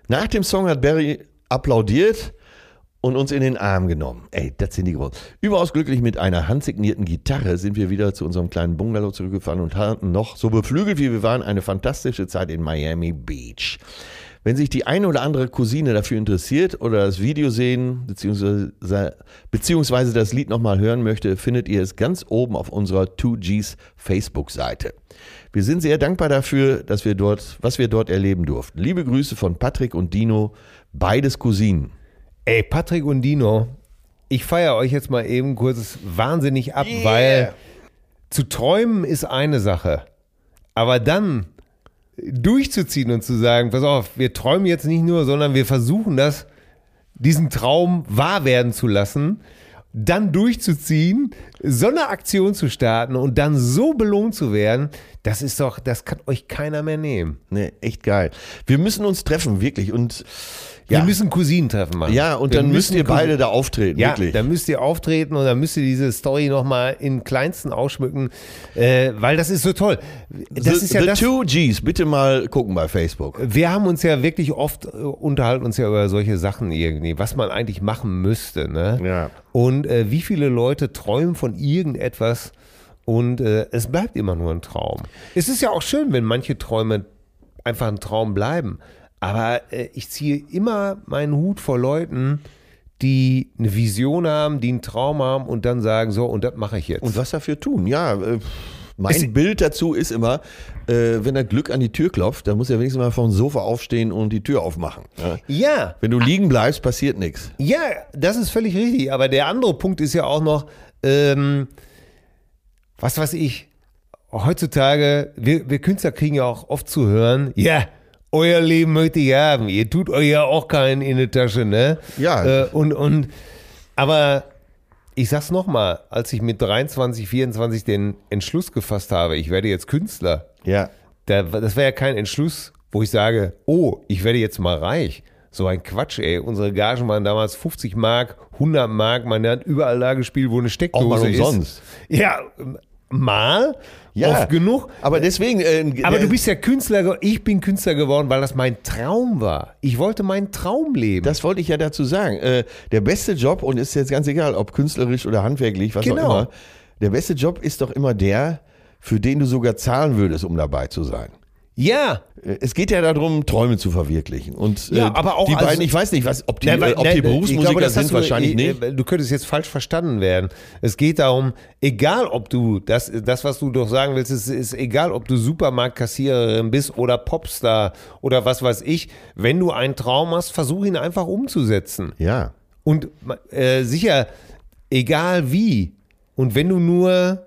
Nach dem Song hat Barry applaudiert und uns in den Arm genommen. Ey, das sind die geworden. Überaus glücklich mit einer handsignierten Gitarre sind wir wieder zu unserem kleinen Bungalow zurückgefahren und hatten noch, so beflügelt wie wir waren, eine fantastische Zeit in Miami Beach. Wenn sich die eine oder andere Cousine dafür interessiert oder das Video sehen beziehungsweise, beziehungsweise das Lied nochmal hören möchte, findet ihr es ganz oben auf unserer 2Gs Facebook-Seite. Wir sind sehr dankbar dafür, dass wir dort, was wir dort erleben durften. Liebe Grüße von Patrick und Dino, beides Cousinen. Ey, Patrick und Dino, ich feiere euch jetzt mal eben kurz wahnsinnig ab, Yeah. weil zu träumen ist eine Sache. Aber dann durchzuziehen und zu sagen, pass auf, wir träumen jetzt nicht nur, sondern wir versuchen das, diesen Traum wahr werden zu lassen, dann durchzuziehen, so eine Aktion zu starten und dann so belohnt zu werden, das ist doch, das kann euch keiner mehr nehmen. Ne, echt geil. Wir müssen uns treffen, wirklich. Und ja, Wir müssen Cousinentreffen machen. ja und Wir dann müsst müssen ihr beide da auftreten, Ja, wirklich. dann müsst ihr auftreten und dann müsst ihr diese Story nochmal in kleinsten ausschmücken, äh, weil das ist so toll. Das the, ist ja the das. Two Gs, bitte mal gucken bei Facebook. Wir haben uns ja wirklich oft äh, unterhalten uns ja über solche Sachen irgendwie, was man eigentlich machen müsste. Ne? Ja. Und äh, wie viele Leute träumen von irgendetwas und äh, es bleibt immer nur ein Traum. Es ist ja auch schön, wenn manche Träume einfach ein Traum bleiben. Aber äh, ich ziehe immer meinen Hut vor Leuten, die eine Vision haben, die einen Traum haben und dann sagen, so, und das mache ich jetzt. Und was dafür tun? Ja, äh, mein Es- Bild dazu ist immer, äh, wenn das Glück an die Tür klopft, dann muss er wenigstens mal vom Sofa aufstehen und die Tür aufmachen. Ja. ja, Wenn du liegen bleibst, passiert nichts. Ja, das ist völlig richtig. Aber der andere Punkt ist ja auch noch, ähm, was weiß ich, heutzutage, wir, wir Künstler kriegen ja auch oft zu hören, ja, euer Leben möchte ich haben. Ihr tut euch ja auch keinen in die Tasche, ne? Ja. Äh, und, und, aber ich sag's nochmal, als ich mit 23, 24 den Entschluss gefasst habe, ich werde jetzt Künstler, Ja. da, das wäre ja kein Entschluss, wo ich sage, oh, ich werde jetzt mal reich. So ein Quatsch, ey. Unsere Gagen waren damals 50 Mark, 100 Mark. Man hat überall da gespielt, wo eine Steckdose Auch mal ist. umsonst. Ja, mal. Ja. Oft genug. Aber deswegen. Äh, Aber der- du bist ja Künstler, ich bin Künstler geworden, weil das mein Traum war. Ich wollte meinen Traum leben. Das wollte ich ja dazu sagen. Äh, der beste Job, und ist jetzt ganz egal, ob künstlerisch oder handwerklich, was Genau. auch immer, der beste Job ist doch immer der, für den du sogar zahlen würdest, um dabei zu sein. Ja. Äh, Es geht ja darum, Träume zu verwirklichen. Und Ja, äh, aber auch die als- beiden, ich weiß nicht, was, ob die, Nein, äh, ob nein, die ich Berufsmusiker glaube, sind, du- wahrscheinlich äh, nicht. äh, Du könntest jetzt falsch verstanden werden. Es geht darum, egal ob du, das, das was du doch sagen willst, ist, ist egal, ob du Supermarktkassiererin bist oder Popstar oder was weiß ich. Wenn du einen Traum hast, versuch ihn einfach umzusetzen. Ja. Und äh, sicher, egal wie. Und wenn du nur,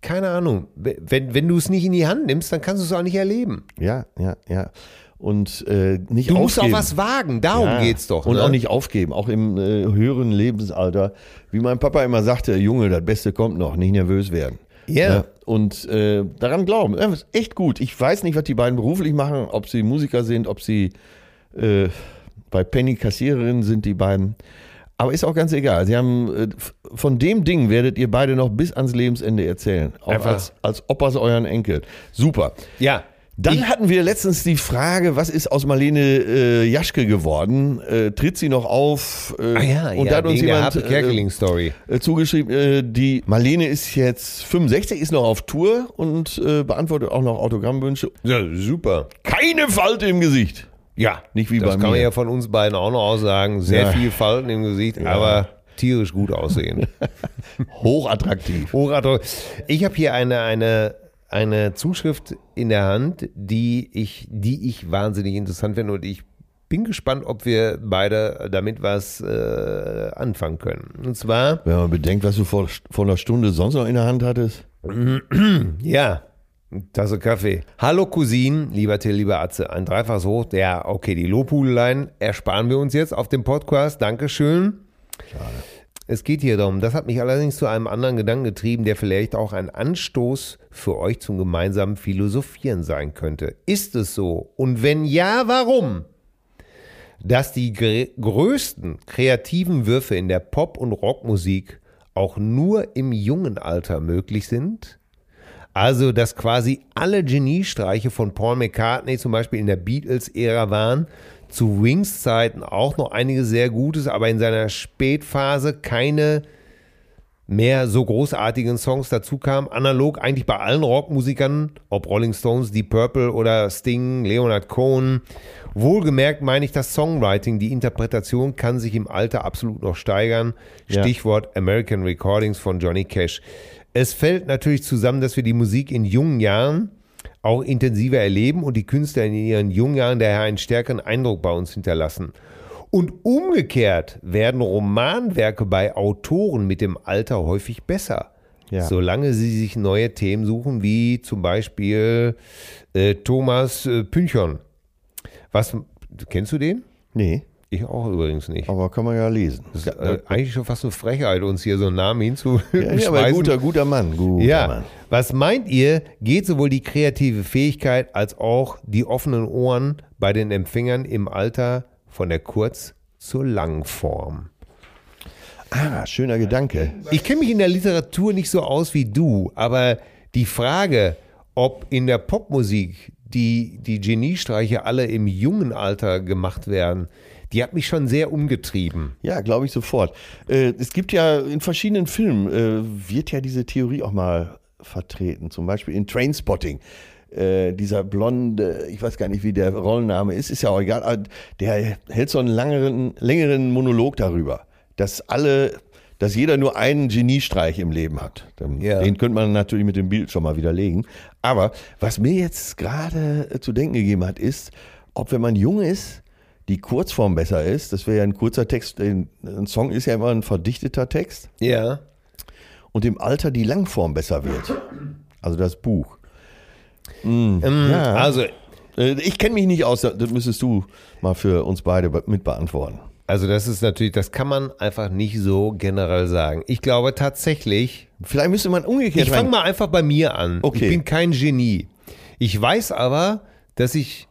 keine Ahnung, wenn, wenn du es nicht in die Hand nimmst, dann kannst du es auch nicht erleben. Ja, ja, ja. Und äh, nicht Du aufgeben. musst auch was wagen, darum Ja. geht's doch. Und ne? auch nicht aufgeben, auch im äh, höheren Lebensalter. Wie mein Papa immer sagte, Junge, das Beste kommt noch, nicht nervös werden. Ja. und äh, daran glauben. Das ist echt gut. Ich weiß nicht, was die beiden beruflich machen, ob sie Musiker sind, ob sie äh, bei Penny Kassiererin sind, die beiden. Aber ist auch ganz egal. Sie haben äh, von dem Ding werdet ihr beide noch bis ans Lebensende erzählen. Auch Einfach. als, als Opas euren Enkel. Super. Ja. Dann hatten wir letztens die Frage, was ist aus Marlene äh, Jaschke geworden? Äh, tritt sie noch auf? Äh, Ah ja, und ja, da hat uns jemand Harpe Kerkeling-Story. äh, zugeschrieben, äh, die Marlene ist jetzt 65, ist noch auf Tour und äh, beantwortet auch noch Autogrammwünsche. Ja, super. Keine Falte im Gesicht. Ja, Nicht wie das bei kann man mir. ja von uns beiden auch noch aussagen. Sehr Ja. viel Falten im Gesicht, aber tierisch gut aussehen. Hochattraktiv. Hochador. Ich habe hier eine, eine, eine Zuschrift in der Hand, die ich, die ich wahnsinnig interessant finde und ich bin gespannt, ob wir beide damit was äh, anfangen können. Und zwar, Wenn man bedenkt, was du vor, vor einer Stunde sonst noch in der Hand hattest. ja, Tasse Kaffee. Hallo Cousin, lieber Till, lieber Atze. Ein dreifaches Hoch. Ja, okay, die Lobhudeleien ersparen wir uns jetzt auf dem Podcast. Dankeschön. Es geht hier darum, das hat mich allerdings zu einem anderen Gedanken getrieben, der vielleicht auch ein Anstoß für euch zum gemeinsamen Philosophieren sein könnte. Ist es so? Und wenn ja, warum? Dass die gr größten kreativen Würfe in der Pop- und Rockmusik auch nur im jungen Alter möglich sind? Also, dass quasi alle Geniestreiche von Paul McCartney zum Beispiel in der Beatles-Ära waren, zu Wings-Zeiten auch noch einige sehr Gutes, aber in seiner Spätphase keine mehr so großartigen Songs dazu kamen. Analog eigentlich bei allen Rockmusikern, ob Rolling Stones, Deep Purple oder Sting, Leonard Cohen. Wohlgemerkt meine ich, das Songwriting, die Interpretation kann sich im Alter absolut noch steigern. Ja. Stichwort American Recordings von Johnny Cash. Es fällt natürlich zusammen, dass wir die Musik in jungen Jahren auch intensiver erleben und die Künstler in ihren jungen Jahren daher einen stärkeren Eindruck bei uns hinterlassen. Und umgekehrt werden Romanwerke bei Autoren mit dem Alter häufig besser. Ja. Solange sie sich neue Themen suchen, wie zum Beispiel äh, Thomas äh, Pynchon. Was, kennst du den? Nee, Ich auch übrigens nicht. aber kann man ja lesen. Das ist äh, eigentlich schon fast eine Frechheit, uns hier so einen Namen ja, hinzuschmeißen. ja, aber guter, guter Mann. Guter Ja, Mann. was meint ihr, geht sowohl die kreative Fähigkeit als auch die offenen Ohren bei den Empfängern im Alter von der Kurz- zur Langform? Ah, schöner Gedanke. Ich kenne mich in der Literatur nicht so aus wie du, aber die Frage, ob in der Popmusik die, die Geniestreiche alle im jungen Alter gemacht werden, die hat mich schon sehr umgetrieben. Ja, glaube ich sofort. Äh, es gibt ja in verschiedenen Filmen, äh, wird ja diese Theorie auch mal vertreten. Zum Beispiel in Trainspotting. Äh, dieser blonde, ich weiß gar nicht, wie der Rollenname ist, ist ja auch egal, der hält so einen langeren, längeren Monolog darüber, dass alle, dass jeder nur einen Geniestreich im Leben hat. Den, Ja. den könnte man natürlich mit dem Bild schon mal widerlegen. Aber was mir jetzt gerade zu denken gegeben hat, ist, ob wenn man jung ist, die Kurzform besser ist. Das wäre ja ein kurzer Text. Ein ein Song ist ja immer ein verdichteter Text. Ja. Und im Alter die Langform besser wird. Also das Buch. Ähm, Ja. Also, Äh, Ich kenne mich nicht aus, das müsstest du mal für uns beide be- mit beantworten. also das ist natürlich, das kann man einfach nicht so generell sagen. Ich glaube tatsächlich, Vielleicht müsste man umgekehrt ich fange mal einfach bei mir an. Okay. Ich bin kein Genie. Ich weiß aber, dass ich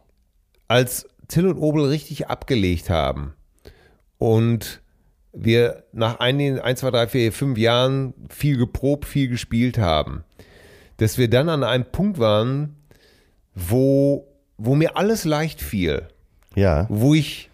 als Till und Obel richtig abgelegt haben und wir nach einigen, 1, 2, 3, 4, 5 Jahren viel geprobt, viel gespielt haben, dass wir dann an einem Punkt waren, wo, wo mir alles leicht fiel Ja. wo ich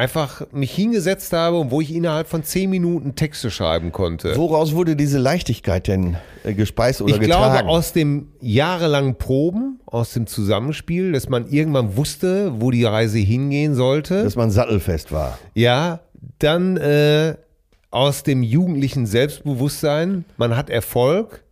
einfach mich hingesetzt habe und wo ich innerhalb von zehn Minuten Texte schreiben konnte. Woraus wurde diese Leichtigkeit denn äh, gespeist oder ich getragen? glaube, aus dem jahrelangen Proben, aus dem Zusammenspiel, dass man irgendwann wusste, wo die Reise hingehen sollte. dass man sattelfest war. ja, dann äh, aus dem jugendlichen Selbstbewusstsein, man hat Erfolg,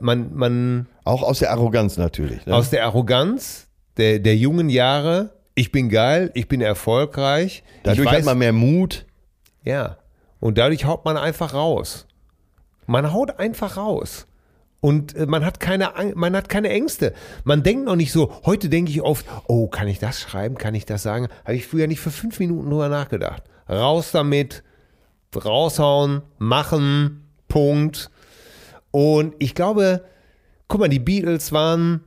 man, man Auch aus der Arroganz natürlich. Ne? aus der Arroganz der, der jungen Jahre, ich bin geil, ich bin erfolgreich. Dadurch hat man mehr Mut. Ja. Und dadurch haut man einfach raus. Man haut einfach raus. Und äh, man hat keine, man hat keine Ängste. Man denkt noch nicht so, heute denke ich oft, oh, kann ich das schreiben, kann ich das sagen? Habe ich früher nicht für fünf Minuten drüber nachgedacht. Raus damit, raushauen, machen, Punkt. Und ich glaube, guck mal, die Beatles waren,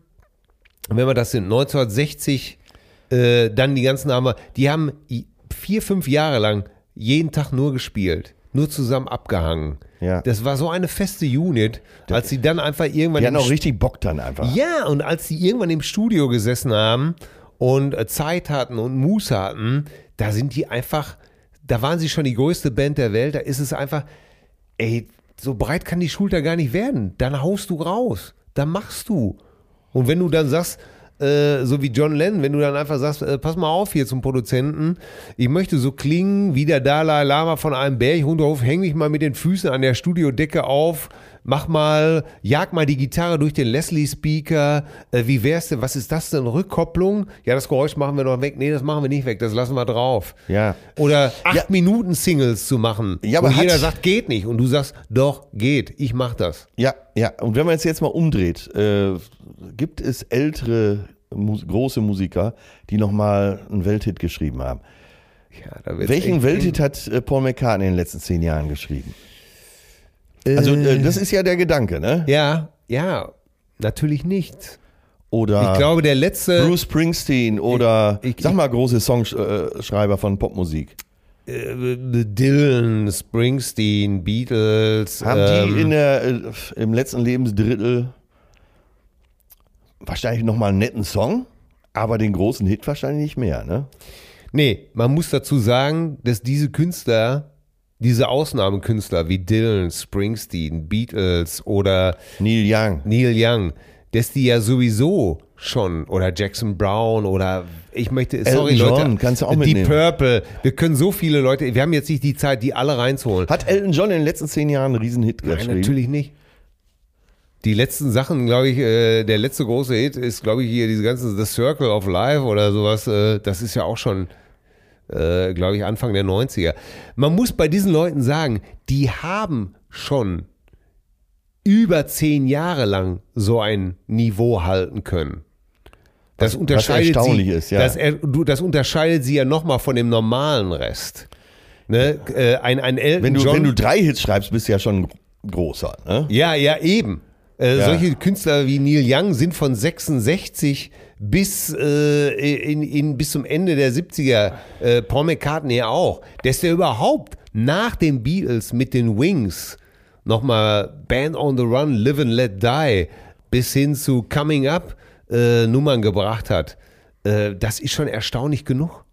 wenn wir das sind, 1960, äh, dann die ganzen haben, die haben vier, fünf Jahre lang jeden Tag nur gespielt, nur zusammen abgehangen. Ja. Das war so eine feste Unit, als sie dann einfach irgendwann Die hatten auch richtig Bock dann einfach. ja, und als sie irgendwann im Studio gesessen haben und äh, Zeit hatten und Muße hatten, da sind die einfach, da waren sie schon die größte Band der Welt, da ist es einfach, ey, so breit kann die Schulter gar nicht werden. Dann haust du raus, dann machst du. Und wenn du dann sagst, äh, so wie John Lennon, wenn du dann einfach sagst, äh, pass mal auf hier zum Produzenten, ich möchte so klingen wie der Dalai Lama von einem Berg runterhof, häng mich mal mit den Füßen an der Studiodecke auf, mach mal, jag mal die Gitarre durch den Leslie-Speaker, äh, wie wär's denn, was ist das denn, Rückkopplung? Ja, das Geräusch machen wir noch weg, nee, das machen wir nicht weg, das lassen wir drauf. Ja. Oder acht Ja. Minuten Singles zu machen. Ja, aber und jeder sagt, geht nicht. Und du sagst, doch, geht, ich mach das. Ja, ja. Und wenn man es jetzt mal umdreht, äh, gibt es ältere Mus große Musiker, die nochmal einen Welthit geschrieben haben. Ja, da Welchen Welthit hat äh, Paul McCartney in den letzten zehn Jahren geschrieben? Also äh, das ist ja der Gedanke, ne? Ja, ja, natürlich nicht. Oder Ich glaube, der letzte, Bruce Springsteen oder Ich- ich- sag mal große Songschreiber von Popmusik. äh, Dylan, Springsteen, Beatles, Haben ähm, die in der, äh, im letzten Lebensdrittel wahrscheinlich nochmal einen netten Song, aber den großen Hit wahrscheinlich nicht mehr, ne? nee, man muss dazu sagen, dass diese Künstler, diese Ausnahmekünstler wie Dylan, Springsteen, Beatles oder Neil Young. Neil Young, dass die ja sowieso schon oder Jackson Brown oder ich möchte sorry Elton Leute, John, kannst du auch die mitnehmen. Purple, wir können so viele Leute, wir haben jetzt nicht die Zeit, die alle reinzuholen. Hat Elton John in den letzten zehn Jahren einen Riesen-Hit Nein, geschrieben? natürlich nicht. Die letzten Sachen, glaube ich, äh, der letzte große Hit ist, glaube ich, hier diese ganzen The Circle of Life oder sowas. Äh, das ist ja auch schon, äh, glaube ich, Anfang der 90er. Man muss bei diesen Leuten sagen, die haben schon über zehn Jahre lang so ein Niveau halten können. Das Was- unterscheidet was erstaunlich sie, ist, ja. das, er- du, das unterscheidet sie ja nochmal von dem normalen Rest. Ne? Äh, ein, ein Elton Wenn du, John, wenn du drei Hits schreibst, bist du ja schon großer, ne? ja, ja, eben. Äh, Ja. Solche Künstler wie Neil Young sind von 66 bis, äh, in, in, bis zum Ende der 70er, äh, Paul McCartney auch, dass der überhaupt nach den Beatles mit den Wings nochmal Band on the Run, Live and Let Die bis hin zu Coming Up äh, Nummern gebracht hat. Äh, das ist schon erstaunlich genug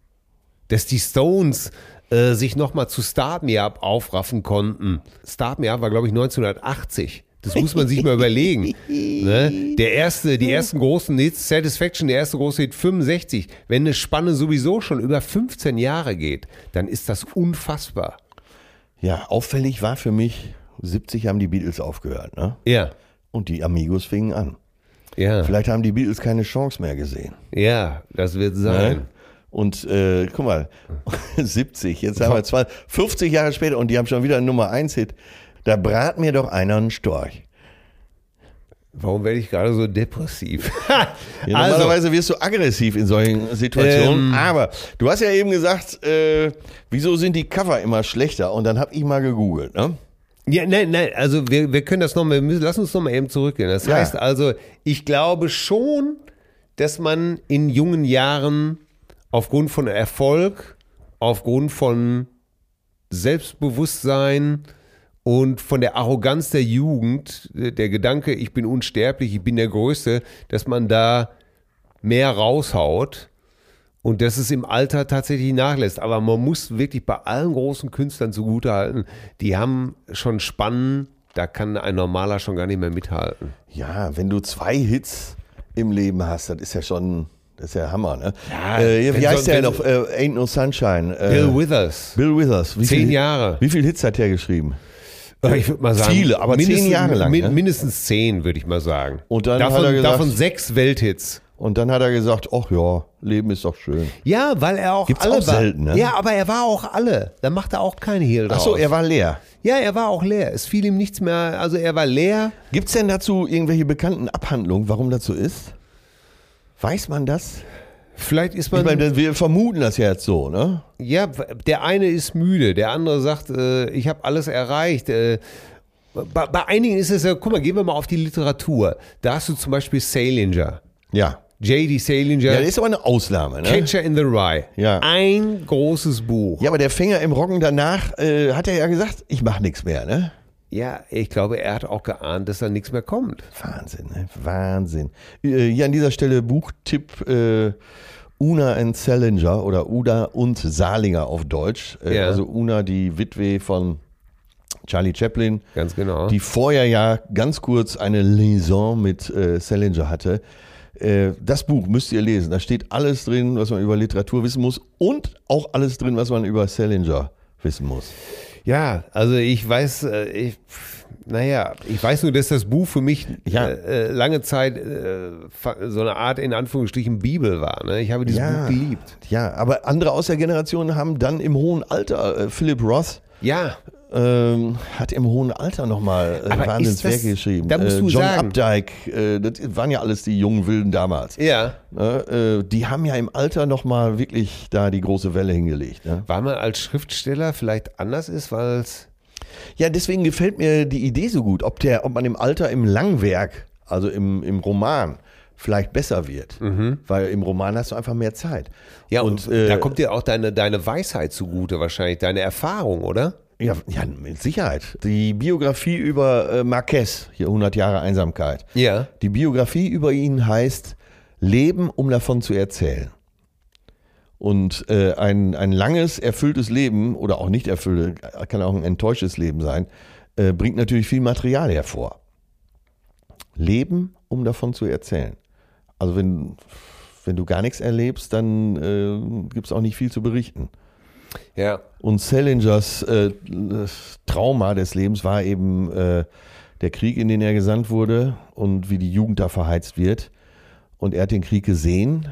dass die Stones äh, sich nochmal zu Start Me Up aufraffen konnten. Start Me Up war, glaube ich, 1980. Das muss man sich mal überlegen. Ne? Der erste, die ersten großen Hits, Satisfaction, der erste große Hit 65. Wenn eine Spanne sowieso schon über 15 Jahre geht, dann ist das unfassbar. Ja, auffällig war für mich, 70 haben die Beatles aufgehört, ne? Ja, Und die Amigos fingen an. ja, Vielleicht haben die Beatles keine Chance mehr gesehen. ja, das wird sein. Ne? Und äh, guck mal, 70, jetzt haben wir zwei, 50 Jahre später und die haben schon wieder einen Nummer 1 Hit. Da brat mir doch einer einen Storch. Warum werde ich gerade so depressiv? Ja, normalerweise wirst du aggressiv in solchen Situationen. Ähm. aber du hast ja eben gesagt, äh, wieso sind die Cover immer schlechter? Und dann habe ich mal gegoogelt. Ne? Ja, nein, nein, also wir, wir können das nochmal, lass uns nochmal eben zurückgehen. Das Ja. heißt also, ich glaube schon, dass man in jungen Jahren aufgrund von Erfolg, aufgrund von Selbstbewusstsein und von der Arroganz der Jugend, äh, der Gedanke, ich bin unsterblich, ich bin der Größte, dass man da mehr raushaut und dass es im Alter tatsächlich nachlässt. Aber man muss wirklich bei allen großen Künstlern zugutehalten, die haben schon Spannen, da kann ein Normaler schon gar nicht mehr mithalten. Ja, wenn du zwei Hits im Leben hast, das ist ja schon, das ist ja Hammer, ne? Ja, äh, wie heißt so- der noch? Äh, Ain't No Sunshine. Äh, Bill Withers, Bill Withers. Wie zehn viel, Jahre. Wie viele Hits hat der geschrieben? Ich würde mal sagen, Viele, aber zehn mindestens- Jahre lang, min- ne? Mindestens zehn, würde ich mal sagen. Und dann davon, hat er gesagt- davon sechs Welthits. Und dann hat er gesagt, ach ja, Leben ist doch schön. Ja, weil er auch Gibt's alle auch war. selten, ne? Ja, aber er war auch alle. Da macht er auch keine Hehl draus. Ach so, er war leer. Ja, er war auch leer. Es fiel ihm nichts mehr. Also er war leer. Gibt es denn dazu irgendwelche bekannten Abhandlungen, warum das so ist? Weiß man das? Vielleicht ist Ich man. meine, wir vermuten das ja jetzt so, ne? ja, der eine ist müde, der andere sagt, äh, ich habe alles erreicht. Äh, bei, bei einigen ist es ja, guck mal, gehen wir mal auf die Literatur. Da hast du zum Beispiel Salinger. Ja. J.D. Salinger. Ja, das ist aber eine Ausnahme, ne? Catcher in the Rye. Ja. Ein großes Buch. Ja, aber der Fänger im Roggen danach äh, hat er ja gesagt, ich mache nichts mehr, ne? Ja, ich glaube, er hat auch geahnt, dass da nichts mehr kommt. Wahnsinn, ne? Wahnsinn. Äh, hier an dieser Stelle Buchtipp äh, Una and Salinger oder Uda und Salinger auf Deutsch. Äh, Ja. Also Una, die Witwe von Charlie Chaplin, Ganz genau. die vorher ja ganz kurz eine Liaison mit äh, Salinger hatte. Äh, das Buch müsst ihr lesen. Da steht alles drin, was man über Literatur wissen muss und auch alles drin, was man über Salinger wissen muss. Ja, also ich weiß, äh, ich, naja, ich weiß nur, dass das Buch für mich Ja. äh, äh, lange Zeit äh, so eine Art in Anführungsstrichen Bibel war. Ne? Ich habe dieses Buch geliebt. Ja, aber andere aus der Generation haben dann im hohen Alter, äh, Philip Roth Ja, ähm, hat im hohen Alter nochmal äh, Wahnsinnswerke geschrieben. da musst äh, du John sagen- Updike, äh, das waren ja alles die jungen Wilden damals. ja. Ne? Äh, die haben ja im Alter nochmal wirklich da die große Welle hingelegt. Ne? Weil man als Schriftsteller vielleicht anders ist, weil es Ja, deswegen gefällt mir die Idee so gut, ob, der, ob man im Alter im Langwerk, also im, im Roman, vielleicht besser wird. Weil im Roman hast du einfach mehr Zeit. ja und, und äh, da kommt dir auch deine, deine Weisheit zugute wahrscheinlich, deine Erfahrung, oder? Ja, ja, mit Sicherheit. Die Biografie über äh, Marquez, hier 100 Jahre Einsamkeit. Ja. Die Biografie über ihn heißt Leben, um davon zu erzählen. Und äh, ein, ein langes, erfülltes Leben oder auch nicht erfülltes, kann auch ein enttäuschtes Leben sein, äh, bringt natürlich viel Material hervor. Leben, um davon zu erzählen. Also wenn, wenn du gar nichts erlebst, dann äh, gibt es auch nicht viel zu berichten. Ja. Und Salingers äh, Trauma des Lebens war eben äh, der Krieg, in den er gesandt wurde und wie die Jugend da verheizt wird. Und er hat den Krieg gesehen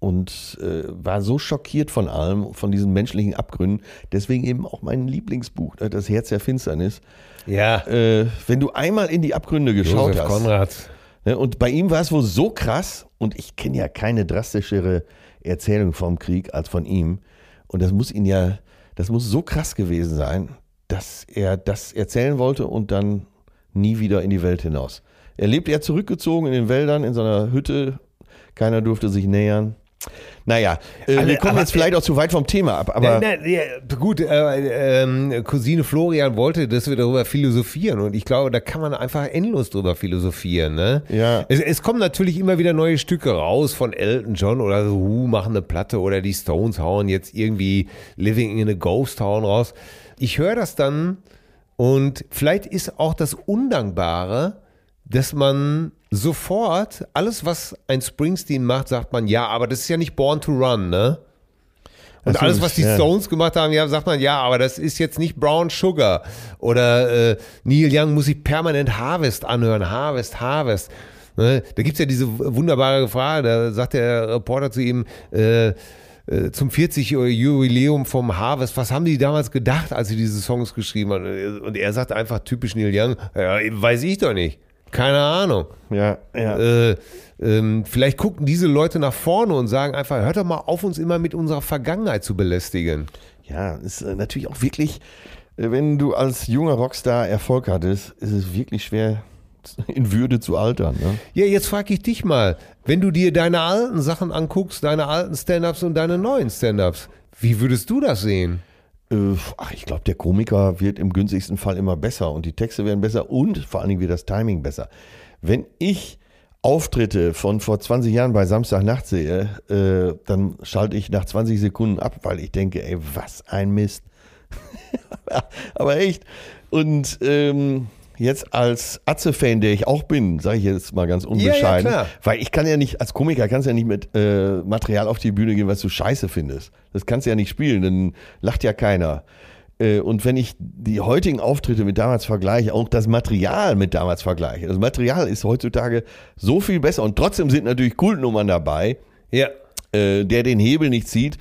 und äh, war so schockiert von allem, von diesen menschlichen Abgründen. Deswegen eben auch mein Lieblingsbuch, äh, Das Herz der Finsternis. Ja. Äh, wenn du einmal in die Abgründe geschaut Josef hast. Konrad. Ne, Und bei ihm war es wohl so krass, und ich kenne ja keine drastischere Erzählung vom Krieg als von ihm. Und das muss ihn ja, das muss so krass gewesen sein, dass er das erzählen wollte und dann nie wieder in die Welt hinaus. Er lebte ja zurückgezogen in den Wäldern, in seiner Hütte. Keiner durfte sich nähern. Naja, äh, wir kommen aber- jetzt vielleicht auch zu weit vom Thema ab, aber Nein, nein, ja, gut, äh, ähm, Cousine Florian wollte, dass wir darüber philosophieren und ich glaube, da kann man einfach endlos drüber philosophieren. Ne? Ja. Es, es kommen natürlich immer wieder neue Stücke raus von Elton John oder The Who machen eine Platte oder die Stones hauen jetzt irgendwie Living in a Ghost Town raus. Ich höre das dann und vielleicht ist auch das Undankbare, dass man sofort alles, was ein Springsteen macht, sagt man, ja, aber das ist ja nicht Born to Run, ne? Und Ach alles, was die ja. Stones gemacht haben, ja, sagt man, ja, aber das ist jetzt nicht Brown Sugar. Oder äh, Neil Young muss sich permanent Harvest anhören. Harvest, Harvest. Ne? Da gibt's ja diese wunderbare Frage, da sagt der Reporter zu ihm, äh, äh, zum 40 Jubiläum vom Harvest, was haben die damals gedacht, als sie diese Songs geschrieben haben? Und er sagt einfach typisch Neil Young, ja, weiß ich doch nicht. Keine Ahnung. Ja, ja. Äh, ähm, vielleicht gucken diese Leute nach vorne und sagen einfach, hört doch mal auf, uns immer mit unserer Vergangenheit zu belästigen. Ja, ist äh, natürlich auch wirklich, äh, wenn du als junger Rockstar Erfolg hattest, ist es wirklich schwer, in Würde zu altern. Ne? Ja, jetzt frage ich dich mal, wenn du dir deine alten Sachen anguckst, deine alten Stand-ups und deine neuen Stand-ups, wie würdest du das sehen? Äh, ach, ich glaube, der Komiker wird im günstigsten Fall immer besser und die Texte werden besser und vor allen Dingen wird das Timing besser. Wenn ich Auftritte von vor 20 Jahren bei Samstagnacht sehe, äh, dann schalte ich nach 20 Sekunden ab, weil ich denke, ey, was ein Mist. Aber echt. Und ähm, jetzt als Atze-Fan, der ich auch bin, sage ich jetzt mal ganz unbescheiden, Ja, ja, weil ich kann ja nicht, als Komiker kannst du ja nicht mit äh, Material auf die Bühne gehen, was du scheiße findest. Das kannst du ja nicht spielen, dann lacht ja keiner. Äh, Und wenn ich die heutigen Auftritte mit damals vergleiche, auch das Material mit damals vergleiche, das Material ist heutzutage so viel besser und trotzdem sind natürlich Kultnummern dabei, Ja. äh, der den Hebel nicht zieht,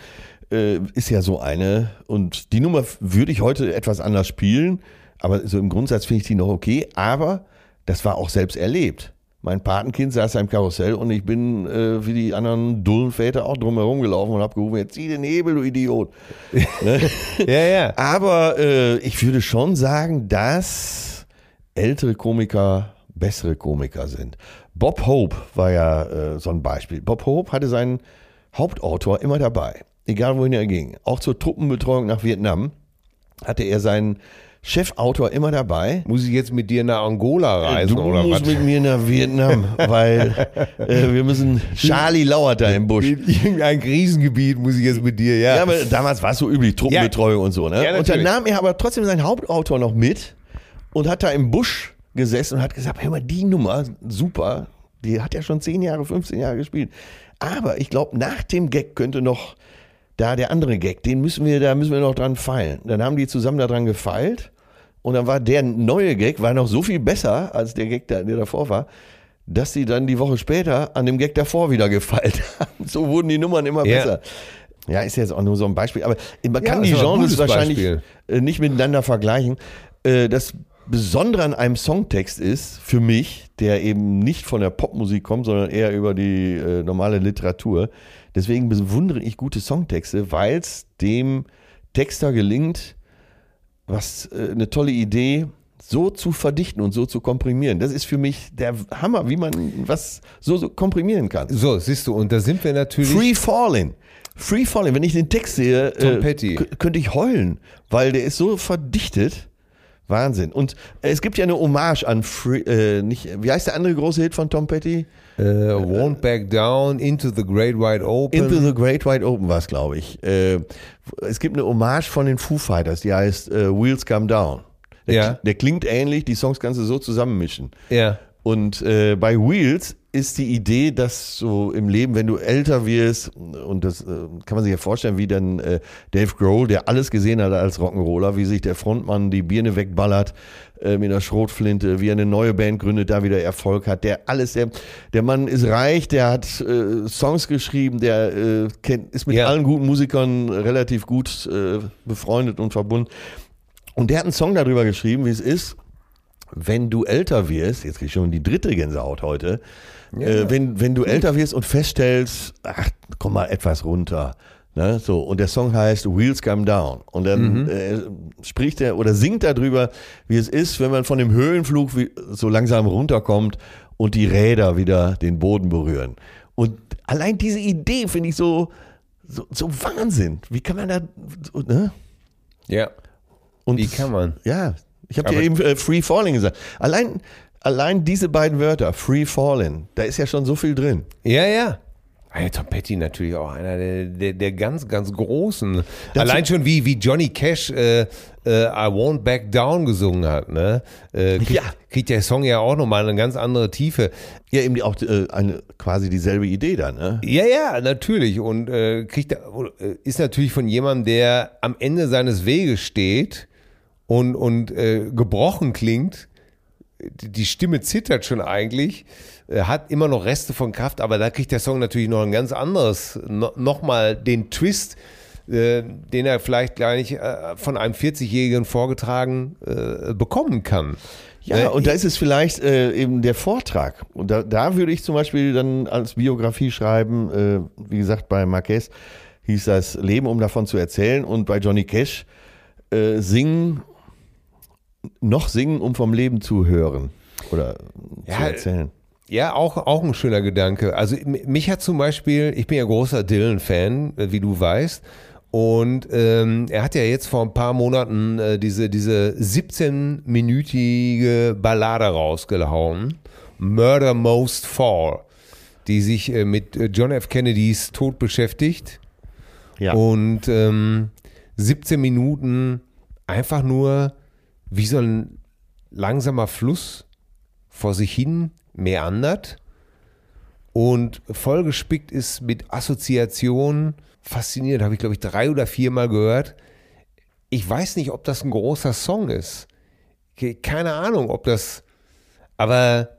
äh, ist ja so eine. Und die Nummer würde ich heute etwas anders spielen, aber so im Grundsatz finde ich die noch okay. Aber das war auch selbst erlebt. Mein Patenkind saß da im Karussell und ich bin äh, wie die anderen dullen Väter auch drumherum gelaufen und habe gerufen, jetzt zieh den Hebel, du Idiot. ne? Ja, ja. Aber äh, ich würde schon sagen, dass ältere Komiker bessere Komiker sind. Bob Hope war ja äh, so ein Beispiel. Bob Hope hatte seinen Hauptautor immer dabei, egal wohin er ging. Auch zur Truppenbetreuung nach Vietnam hatte er seinen Chefautor immer dabei. Muss ich jetzt mit dir nach Angola reisen du oder musst was? mit mir nach Vietnam, weil äh, wir müssen. Charlie lauert da im Busch. In irgendein Krisengebiet muss ich jetzt mit dir, ja. Ja, aber damals war es so üblich, Truppenbetreuung und so, ne? Ja, und dann nahm er aber trotzdem seinen Hauptautor noch mit und hat da im Busch gesessen und hat gesagt, hör mal, die Nummer, super, die hat ja schon 10 Jahre, 15 Jahre gespielt. Aber ich glaube, nach dem Gag könnte noch da der andere Gag, den müssen wir, da müssen wir noch dran feilen. Dann haben die zusammen daran gefeilt und dann war der neue Gag, war noch so viel besser als der Gag, der, der davor war, dass sie dann die Woche später an dem Gag davor wieder gefeilt haben. So wurden die Nummern immer Ja. besser. Ja, ist jetzt auch nur so ein Beispiel. Aber man Ja, kann ist die Genres wahrscheinlich Beispiel. äh, nicht miteinander vergleichen. Äh, Das Besondere an einem Songtext ist, für mich, der eben nicht von der Popmusik kommt, sondern eher über die äh, normale Literatur. Deswegen bewundere ich gute Songtexte, weil es dem Texter gelingt, was äh, eine tolle Idee, so zu verdichten und so zu komprimieren. Das ist für mich der Hammer, wie man was so, so komprimieren kann. So, siehst du, und da sind wir natürlich. Free Falling. Free Falling, wenn ich den Text sehe, k- könnte ich heulen, weil der ist so verdichtet. Wahnsinn. Und äh, es gibt ja eine Hommage an Free, äh, nicht, wie heißt der andere große Hit von Tom Petty? Äh, won't back down, into the great wide open. Into the Great Wide Open war es, glaube ich. Äh, es gibt eine Hommage von den Foo Fighters, die heißt äh, Wheels Come Down. Der, Ja. der klingt ähnlich, die Songs kannst du so zusammenmischen. ja. Und äh, bei Wheels ist die Idee, dass so im Leben, wenn du älter wirst, und das äh, kann man sich ja vorstellen, wie dann äh, Dave Grohl, der alles gesehen hat als Rock'n'Roller, wie sich der Frontmann die Birne wegballert äh, mit einer Schrotflinte, wie er eine neue Band gründet, da wieder Erfolg hat, der alles, der, der Mann ist reich, der hat äh, Songs geschrieben, der äh, kennt, ist mit Ja. allen guten Musikern relativ gut äh, befreundet und verbunden. Und der hat einen Song darüber geschrieben, wie es ist, wenn du älter wirst, jetzt krieg ich schon die dritte Gänsehaut heute, äh, wenn, wenn du älter wirst und feststellst, ach, komm mal etwas runter. Ne, so, und der Song heißt Wheels Come Down. Und dann äh, spricht er oder singt darüber, wie es ist, wenn man von dem Höhenflug wie, so langsam runterkommt und die Räder wieder den Boden berühren. Und allein diese Idee finde ich so, so, so Wahnsinn. Wie kann man da, so, ne? Ja. Und Wie kann man? Ja, ich habe dir eben äh, Free Falling gesagt. Allein, allein diese beiden Wörter, Free Falling, da ist ja schon so viel drin. Ja, ja. Ah ja, Tom Petty natürlich auch einer der, der, der ganz, ganz großen. Dazu- Allein schon wie, wie Johnny Cash äh, äh, I Won't Back Down gesungen hat. Ne? Äh, kriegt, Ja. kriegt der Song ja auch nochmal eine ganz andere Tiefe. Ja, eben auch äh, eine, quasi dieselbe Idee dann. Ne? Ja, ja, natürlich. Und äh, kriegt äh, ist natürlich von jemandem, der am Ende seines Weges steht und, und gebrochen klingt. Die Stimme zittert schon eigentlich, äh, hat immer noch Reste von Kraft, aber da kriegt der Song natürlich noch ein ganz anderes, no, nochmal den Twist, äh, den er vielleicht gar nicht äh, von einem 40-Jährigen vorgetragen äh, bekommen kann. Ja, und da ist es vielleicht eben der Vortrag. Und da, da würde ich zum Beispiel dann als Biografie schreiben, wie gesagt, bei Marquez hieß das Leben, um davon zu erzählen. Und bei Johnny Cash singen, noch singen, um vom Leben zu hören oder zu Ja, erzählen. Ja, auch, auch ein schöner Gedanke. Also mich hat zum Beispiel, ich bin ja großer Dylan-Fan, äh, wie du weißt. Und ähm, er hat ja jetzt vor ein paar Monaten äh, diese, diese 17-minütige Ballade rausgehauen. Murder Most Fall, die sich äh, mit äh, John F. Kennedys Tod beschäftigt. Ja. Und ähm, 17 Minuten einfach nur wie so ein langsamer Fluss vor sich hin meandert und vollgespickt ist mit Assoziationen. Faszinierend, habe ich glaube ich drei oder viermal gehört. Ich weiß nicht, ob das ein großer Song ist. Ke- Keine Ahnung, ob das. Aber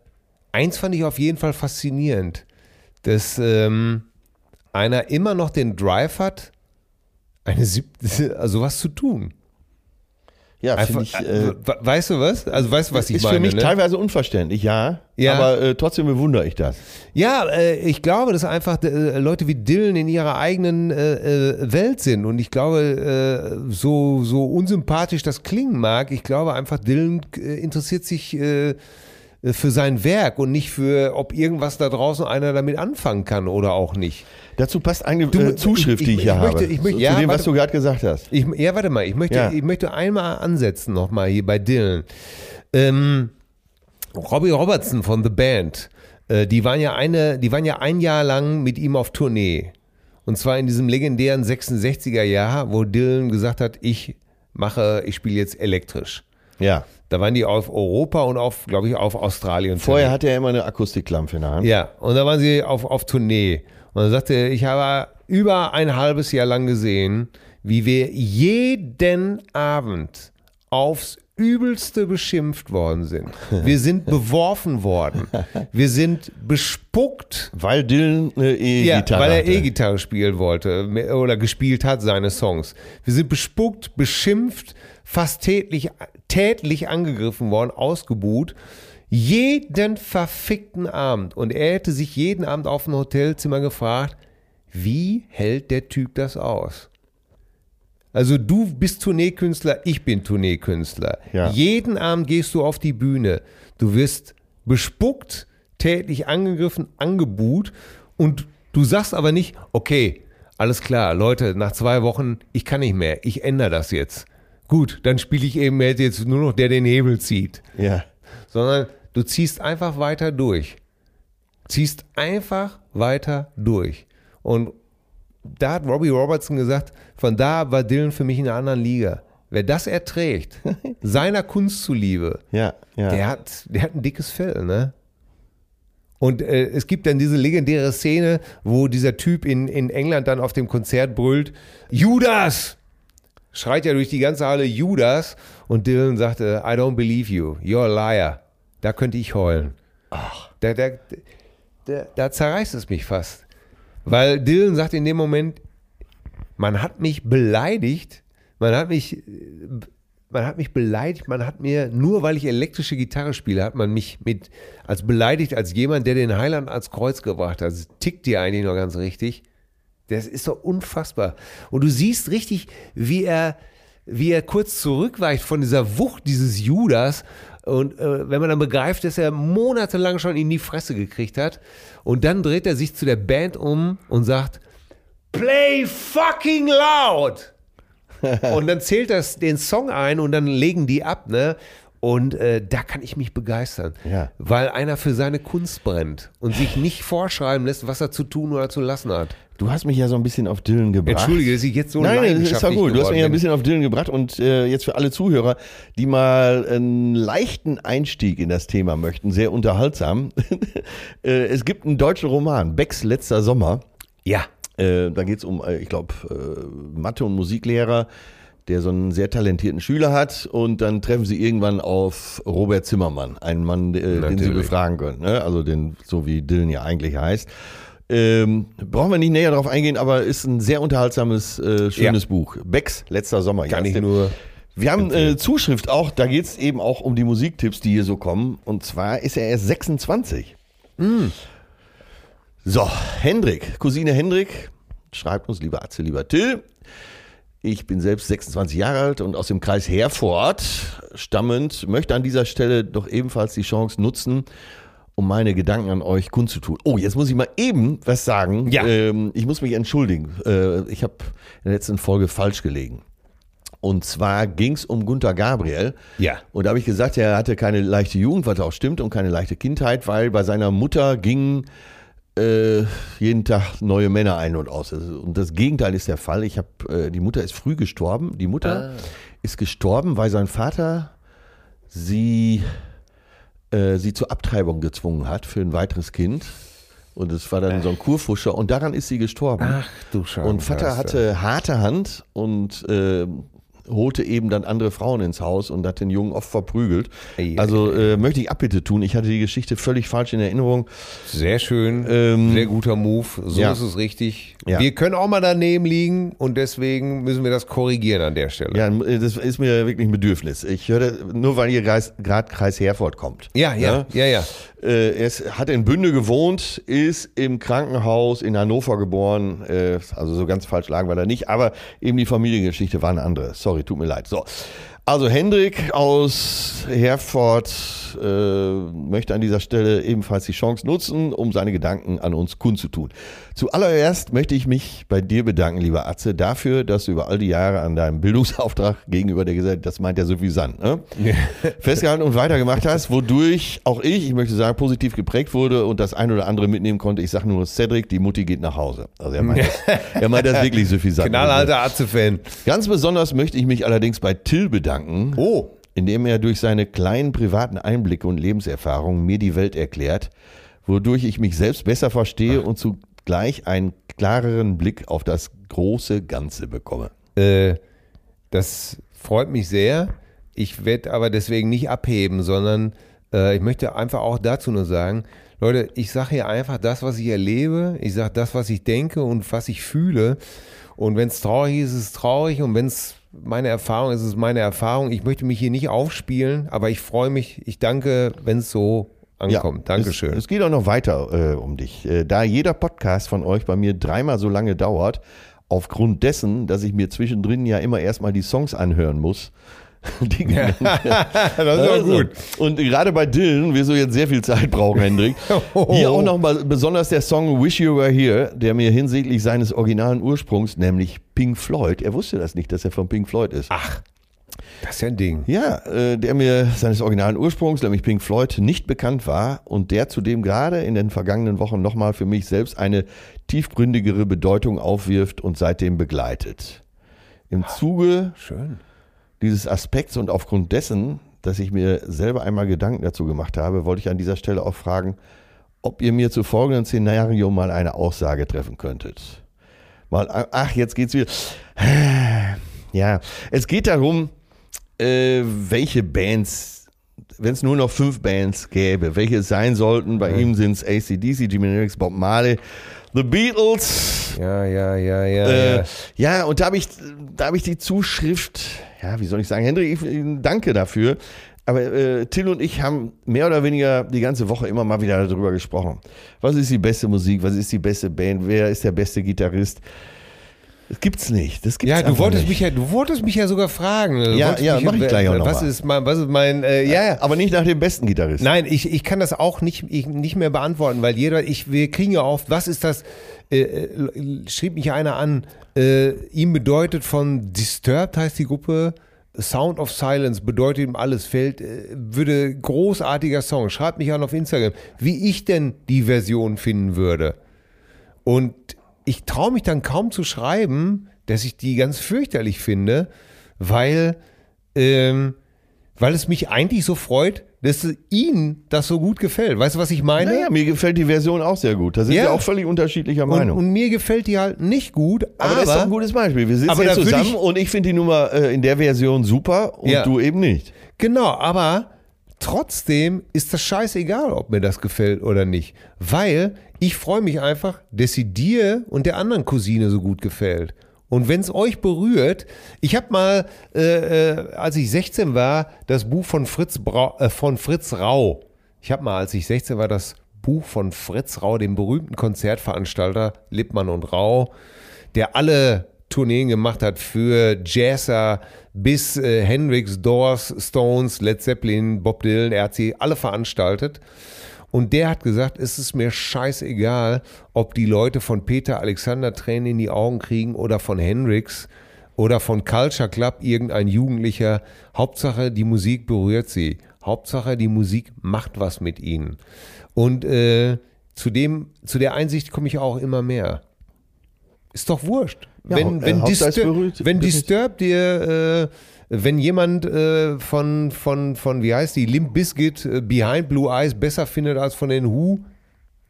eins fand ich auf jeden Fall faszinierend, dass ähm, einer immer noch den Drive hat, eine siebte, also was zu tun. Ja, finde ich. Äh, we- weißt du was? Also weißt du, was ich ist meine? für mich ne? teilweise unverständlich, ja. Ja. Aber äh, trotzdem bewundere ich das. Ja, äh, ich glaube, dass einfach äh, Leute wie Dylan in ihrer eigenen äh, äh, Welt sind. Und ich glaube, äh, so, so unsympathisch das klingen mag, ich glaube einfach, Dylan äh, interessiert sich äh, für sein Werk und nicht für, ob irgendwas da draußen einer damit anfangen kann oder auch nicht. Dazu passt eine Du, äh, Zuschrift, ich- die ich hier möchte- habe. ich möchte- zu ja, dem, was warte- du gerade gesagt hast. Ja, warte mal, ich möchte, Ja. ich möchte einmal ansetzen nochmal hier bei Dylan. Ähm, Robbie Robertson von The Band, äh, die waren ja eine, die waren ja ein Jahr lang mit ihm auf Tournee. Und zwar in diesem legendären 66er Jahr, wo Dylan gesagt hat, ich mache, ich spiele jetzt elektrisch. Ja. Da waren die auf Europa und auf, glaube ich, auf Australien. Vorher hatte er immer eine Akustiklampe in der Hand. Ja, und da waren sie auf, auf Tournee. Und er sagte, ich habe über ein halbes Jahr lang gesehen, wie wir jeden Abend aufs Übelste beschimpft worden sind. Wir sind beworfen worden. Wir sind bespuckt. Weil Dylan eine Ja, E-Gitarre weil er. E-Gitarre spielen wollte oder gespielt hat, seine Songs. Wir sind bespuckt, beschimpft, fast tätlich, tätlich angegriffen worden, ausgebuht. Jeden verfickten Abend. Und er hätte sich jeden Abend auf dem Hotelzimmer gefragt, wie hält der Typ das aus? Also du bist Tourneekünstler, ich bin Tourneekünstler. Ja. Jeden Abend gehst du auf die Bühne. Du wirst bespuckt, tätlich angegriffen, angebuht und du sagst aber nicht, okay, alles klar, Leute, nach zwei Wochen, ich kann nicht mehr, ich ändere das jetzt. Gut, dann spiele ich eben jetzt nur noch der den Hebel zieht. Ja. Sondern du ziehst einfach weiter durch. Ziehst einfach weiter durch. Und da hat Robbie Robertson gesagt, von da war Dylan für mich in einer anderen Liga. Wer das erträgt, seiner Kunst zuliebe, Ja, ja. der, hat, der hat ein dickes Fell, ne? Und äh, es gibt dann diese legendäre Szene, wo dieser Typ in, in England dann auf dem Konzert brüllt, Judas! Schreit ja durch die ganze Halle Judas und Dylan sagte, I don't believe you, you're a liar. Da könnte ich heulen. Ach. Da, da, da, da zerreißt es mich fast. Weil Dylan sagt in dem Moment, man hat mich beleidigt, man hat mich, man hat mich beleidigt, man hat mir, nur weil ich elektrische Gitarre spiele, hat man mich mit, als beleidigt, als jemand, der den Heiland als Kreuz gebracht hat. Das tickt dir eigentlich noch ganz richtig. Das ist doch unfassbar. Und du siehst richtig, wie er, wie er kurz zurückweicht von dieser Wucht dieses Judas. Und äh, wenn man dann begreift, dass er monatelang schon in die Fresse gekriegt hat. Und dann dreht er sich zu der Band um und sagt, Play fucking loud! und dann zählt das den Song ein und dann legen die ab, ne? Und äh, da kann ich mich begeistern, Ja. weil einer für seine Kunst brennt und sich nicht vorschreiben lässt, was er zu tun oder zu lassen hat. Du hast mich ja so ein bisschen auf Dylan gebracht. Entschuldige, dass ich jetzt so Nein, das ist ja gut. Du hast mich ja ein bisschen auf Dylan gebracht und äh, jetzt für alle Zuhörer, die mal einen leichten Einstieg in das Thema möchten, sehr unterhaltsam. äh, es gibt einen deutschen Roman, Becks letzter Sommer. Ja, Äh, da geht es um, äh, ich glaube, äh, Mathe- und Musiklehrer, der so einen sehr talentierten Schüler hat und dann treffen sie irgendwann auf Robert Zimmermann, einen Mann, äh, den sie befragen können, ne? also den, so wie Dylan ja eigentlich heißt. Ähm, brauchen wir nicht näher darauf eingehen, aber ist ein sehr unterhaltsames, äh, schönes Buch. Becks letzter Sommer. kann Ja, ich nur Wir haben äh, Zuschrift auch, da geht es eben auch um die Musiktipps, die hier so kommen. Und zwar ist er erst 26. So, Hendrik, Cousine Hendrik, schreibt uns, lieber Atze, lieber Till. Ich bin selbst 26 Jahre alt und aus dem Kreis Herford stammend, möchte an dieser Stelle doch ebenfalls die Chance nutzen, um meine Gedanken an euch kundzutun. Oh, jetzt muss ich mal eben was sagen. Ja. Ähm, ich muss mich entschuldigen. Äh, ich habe in der letzten Folge falsch gelegen. Und zwar ging es um Gunther Gabriel. Ja. Und da habe ich gesagt, er hatte keine leichte Jugend, was auch stimmt, und keine leichte Kindheit, weil bei seiner Mutter gingen äh, jeden Tag neue Männer ein und aus. Also, Und das Gegenteil ist der Fall. Ich habe, äh, die Mutter ist früh gestorben. Die Mutter ist gestorben, weil sein Vater sie, äh, sie zur Abtreibung gezwungen hat für ein weiteres Kind. Und es war dann so ein Kurfuscher und daran ist sie gestorben. Ach du Scheiße. Und Vater hatte harte Hand und äh, holte eben dann andere Frauen ins Haus und hat den Jungen oft verprügelt. Ei, Also äh, möchte ich Abbitte tun. Ich hatte die Geschichte völlig falsch in Erinnerung. Sehr schön, Ähm, sehr guter Move. So ja. ist es richtig. Ja. Wir können auch mal daneben liegen und deswegen müssen wir das korrigieren an der Stelle. Ja, äh, das ist mir wirklich ein Bedürfnis. Ich höre, nur weil ihr gerade Kreis Herford kommt. ja, ja, ja. ja. Äh, er hat in Bünde gewohnt, ist im Krankenhaus in Hannover geboren. Äh, also so ganz falsch lagen wir da nicht, aber eben die Familiengeschichte war eine andere. Sorry, tut mir leid. So. Also Hendrik aus Herford äh, möchte an dieser Stelle ebenfalls die Chance nutzen, um seine Gedanken an uns kundzutun. Zuallererst möchte ich mich bei dir bedanken, lieber Atze, dafür, dass du über all die Jahre an deinem Bildungsauftrag gegenüber der Gesellschaft, das meint ja suffisant, ne? festgehalten und weitergemacht hast, wodurch auch ich, ich möchte sagen, positiv geprägt wurde und das ein oder andere mitnehmen konnte. Ich sage nur, Cedric, die Mutti geht nach Hause. Also er meint das, er meint das wirklich suffisant. Knallhalter Atze-Fan. Ganz besonders möchte ich mich allerdings bei Till bedanken, Oh. indem er durch seine kleinen privaten Einblicke und Lebenserfahrungen mir die Welt erklärt, wodurch ich mich selbst besser verstehe und zugleich einen klareren Blick auf das große Ganze bekomme. Äh, das freut mich sehr. Ich werde aber deswegen nicht abheben, sondern äh, ich möchte einfach auch dazu nur sagen, Leute, ich sage hier einfach das, was ich erlebe. Ich sage das, was ich denke und was ich fühle. Und wenn es traurig ist, ist es traurig. Und wenn es meine Erfahrung ist, ist es meine Erfahrung. Ich möchte mich hier nicht aufspielen, aber ich freue mich. Ich danke, wenn es so ankommt. Dankeschön. Es, es geht auch noch weiter äh, um dich. Äh, da jeder Podcast von euch bei mir dreimal so lange dauert, aufgrund dessen, dass ich mir zwischendrin ja immer erstmal die Songs anhören muss. Die das ist Also, gut. Und gerade bei Dylan, wir so jetzt sehr viel Zeit brauchen, Hendrik. Hier auch nochmal besonders der Song Wish You Were Here, der mir hinsichtlich seines originalen Ursprungs, nämlich Pink Floyd, er wusste das nicht, dass er von Pink Floyd ist. Ach, das ist ja ein Ding. Ja, äh, der mir seines originalen Ursprungs, nämlich Pink Floyd, nicht bekannt war und der zudem gerade in den vergangenen Wochen nochmal für mich selbst eine tiefgründigere Bedeutung aufwirft und seitdem begleitet. Im Zuge Schön. dieses Aspekts und aufgrund dessen, dass ich mir selber einmal Gedanken dazu gemacht habe, wollte ich an dieser Stelle auch fragen, ob ihr mir zu folgenden Szenario mal eine Aussage treffen könntet. Mal, ach, jetzt geht's wieder. Ja, es geht darum, äh, welche Bands, wenn es nur noch fünf Bands gäbe, welche es sein sollten. Bei ihm sind es ACDC, Jimi Hendrix, Bob Marley, The Beatles, Ja, ja, ja, ja. äh, ja. ja, und da habe ich, da habe ich die Zuschrift, ja, wie soll ich sagen, Hendrik, ich, danke dafür. Aber äh, Till und ich haben mehr oder weniger die ganze Woche immer mal wieder darüber gesprochen. Was ist die beste Musik? Was ist die beste Band? Wer ist der beste Gitarrist? Das gibt's nicht. Das gibt's Ja, du wolltest nicht. mich ja, du wolltest mich ja sogar fragen. Du Ja, wolltest ja, mich mach ich gleich auch noch Was mal. ist mein, was ist mein, äh, ja, ja. Aber nicht nach dem besten Gitarristen. Nein, ich, ich kann das auch nicht, ich, nicht mehr beantworten, weil jeder, ich, wir kriegen ja oft, was ist das, äh, äh, schrieb mich einer an, äh, ihm bedeutet von Disturbed heißt die Gruppe, Sound of Silence bedeutet ihm alles, fällt, äh, würde großartiger Song, schreibt mich an auf Instagram, wie ich denn die Version finden würde. Und ich traue mich dann kaum zu schreiben, dass ich die ganz fürchterlich finde, weil, ähm, weil es mich eigentlich so freut, dass Ihnen das so gut gefällt. Weißt du, was ich meine? Naja, mir gefällt die Version auch sehr gut. Da sind Ja. wir auch völlig unterschiedlicher und, Meinung. und mir gefällt die halt nicht gut, aber, aber, das ist doch ein gutes Beispiel. Wir sitzen hier zusammen ich- und ich finde die Nummer äh, in der Version super und Ja. du eben nicht. Genau, aber trotzdem ist das scheißegal, ob mir das gefällt oder nicht. Weil ich freue mich einfach, dass sie dir und der anderen Cousine so gut gefällt. Und wenn es euch berührt, ich habe mal, äh, äh, als ich 16 war, das Buch von Fritz, Brau, äh, von Fritz Rau. Ich habe mal, als ich 16 war, das Buch von Fritz Rau, dem berühmten Konzertveranstalter Lippmann und Rau, der alle Tourneen gemacht hat für Jazzer bis äh, Hendrix, Doors, Stones, Led Zeppelin, Bob Dylan, er hat sie alle veranstaltet. Und der hat gesagt, es ist mir scheißegal, ob die Leute von Peter Alexander Tränen in die Augen kriegen oder von Hendrix oder von Culture Club irgendein Jugendlicher. Hauptsache, die Musik berührt sie. Hauptsache, die Musik macht was mit ihnen. Und äh, zu, dem, zu der Einsicht komme ich auch immer mehr. Ist doch wurscht. Ja, wenn äh, wenn, Hauptsache es Distur berührt- wenn Disturbed dir, äh, wenn jemand äh, von, von, von, wie heißt die, Limp Bizkit, äh, Behind Blue Eyes besser findet als von den Who,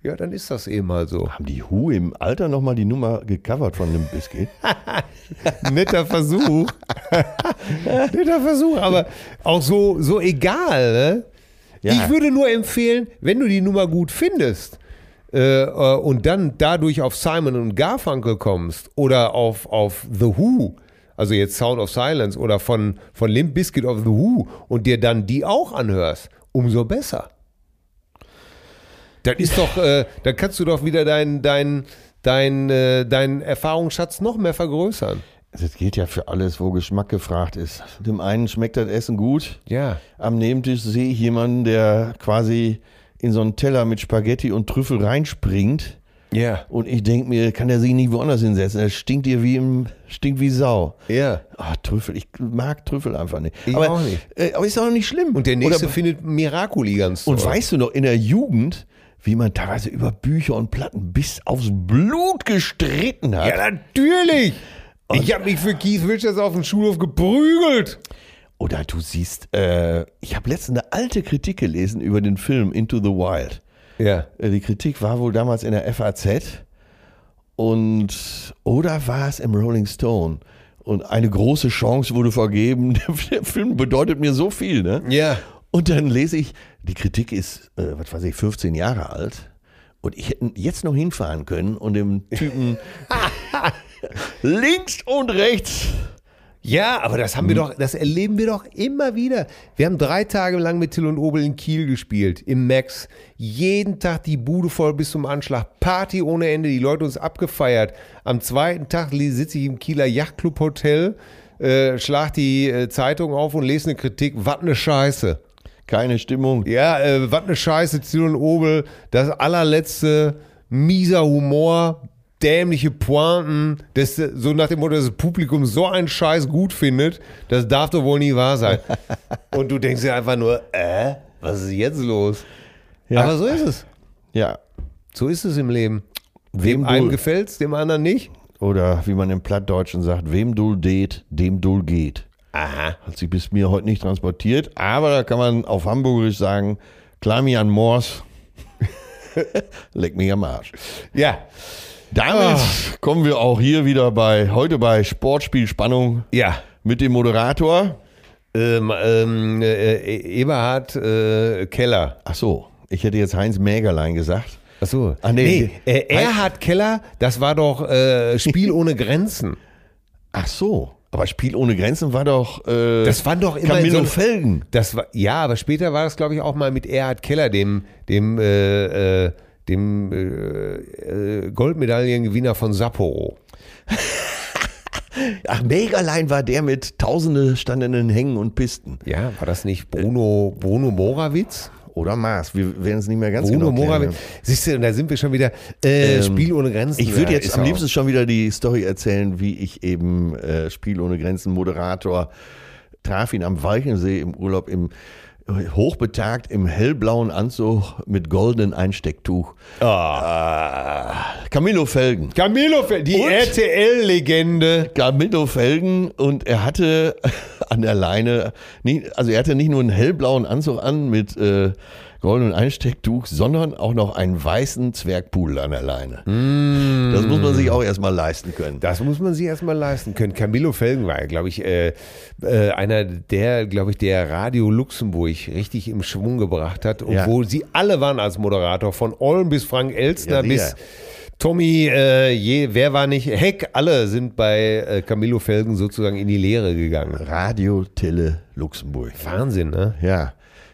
ja, dann ist das eben mal so. Haben die Who im Alter nochmal die Nummer gecovert von dem Biscuit? Netter Versuch. Netter Versuch, aber auch so, so egal. Ne? Ja. Ich würde nur empfehlen, wenn du die Nummer gut findest äh, äh, und dann dadurch auf Simon und Garfunkel kommst oder auf, auf The Who, also jetzt Sound of Silence oder von, von Limp Bizkit of The Who und dir dann die auch anhörst, umso besser. Das ist doch, äh, dann kannst du doch wieder deinen dein, dein, äh, deinen Erfahrungsschatz noch mehr vergrößern. Das gilt ja für alles, wo Geschmack gefragt ist. Dem einen schmeckt das Essen gut. Ja. Am Nebentisch sehe ich jemanden, der quasi in so einen Teller mit Spaghetti und Trüffel reinspringt. Ja. Und ich denke mir, kann der sich nicht woanders hinsetzen? Er stinkt dir wie im, stinkt wie Sau. Ja. Ah, Trüffel, ich mag Trüffel einfach nicht. Ich aber, auch nicht. Äh, aber ist auch nicht schlimm. Und der nächste Oder, findet Miraculi ganz toll. und weißt du noch, in der Jugend, wie man teilweise über Bücher und Platten bis aufs Blut gestritten hat. Ja, natürlich. ich habe mich für Keith Richards auf dem Schulhof geprügelt. Oder du siehst, äh, ich habe letztens eine alte Kritik gelesen über den Film Into the Wild. Ja. Äh, Die Kritik war wohl damals in der FAZ und oder war es im Rolling Stone? Und eine große Chance wurde vergeben. Der Film bedeutet mir so viel, ne? Ja. Und dann lese ich, die Kritik ist, äh, was weiß ich, 15 Jahre alt. Und ich hätte jetzt noch hinfahren können und dem Typen links und rechts. Ja, aber das haben wir doch, das erleben wir doch immer wieder. Wir haben drei Tage lang mit Till und Obel in Kiel gespielt, im Max. Jeden Tag die Bude voll bis zum Anschlag. Party ohne Ende, die Leute uns abgefeiert. Am zweiten Tag sitze ich im Kieler Yachtclub Hotel, äh, schlag die äh, Zeitung auf und lese eine Kritik. Was ne Scheiße. Keine Stimmung. Ja, äh, was ne Scheiße, Till und Obel. Das allerletzte, mieser Humor, dämliche Pointen, das, so nach dem Motto, dass das Publikum so einen Scheiß gut findet, das darf doch wohl nie wahr sein. und du denkst dir einfach nur, äh, was ist jetzt los? Ja. Aber so ist es. Ja. So ist es im Leben. Wem Dem einen du- gefällt's, dem anderen nicht. Oder wie man im Plattdeutschen sagt, wem Dull det, dem Dull geht. Aha. Hat sich bis mir heute nicht transportiert, aber da kann man auf Hamburgerisch sagen, klar mich an Mors, leck mich am Arsch. Ja. Damit kommen wir auch hier wieder bei, heute bei Sportspiel Spannung Ja. mit dem Moderator. Ähm, ähm, äh, Eberhard äh, Keller. Ach so, ich hätte jetzt Heinz Mägerlein gesagt. Ach so. Ah, nee. äh, Erhard Keller, das war doch äh, Spiel ohne Grenzen. Ach so, aber Spiel ohne Grenzen war doch äh, Das waren doch immer in Camillo so- Felgen. Das war, ja, aber später war das, glaube ich, auch mal mit Erhard Keller, dem, dem, äh, äh, dem äh, äh, Goldmedaillengewinner von Sapporo. Ach, Mägerlein war der mit tausende standenden Hängen und Pisten. Ja, war das nicht Bruno, Bruno Morawitz? Oder Maß, wir werden es nicht mehr ganz Bruno genau. Morawitz. Siehst du, da sind wir schon wieder. Äh, Ähm, Spiel ohne Grenzen. Ich würde jetzt am liebsten schon wieder die Story erzählen, wie ich eben äh, Spiel ohne Grenzen Moderator traf ihn am Walchensee im Urlaub im hochbetagt im hellblauen Anzug mit goldenen Einstecktuch. Ah, Camillo Felgen. Camilo, Fe- die? RTL-Legende. Camillo Felgen und er hatte an der Leine, nicht, also er hatte nicht nur einen hellblauen Anzug an mit äh, goldenen Einstecktuch, sondern auch noch einen weißen Zwergpudel an der Leine. Das muss man sich auch erstmal leisten können. Das muss man sich erstmal leisten können. Camillo Felgen war, glaube ich, äh, äh, einer der, glaube ich, der Radio Luxemburg richtig im Schwung gebracht hat und Ja. sie alle waren als Moderator, von Olm bis Frank Elstner Ja, bis. Tommy, äh, je, wer war nicht? Heck, alle sind bei äh, Camillo Felgen sozusagen in die Lehre gegangen. Radio Tele Luxemburg. Wahnsinn, ne? Ja.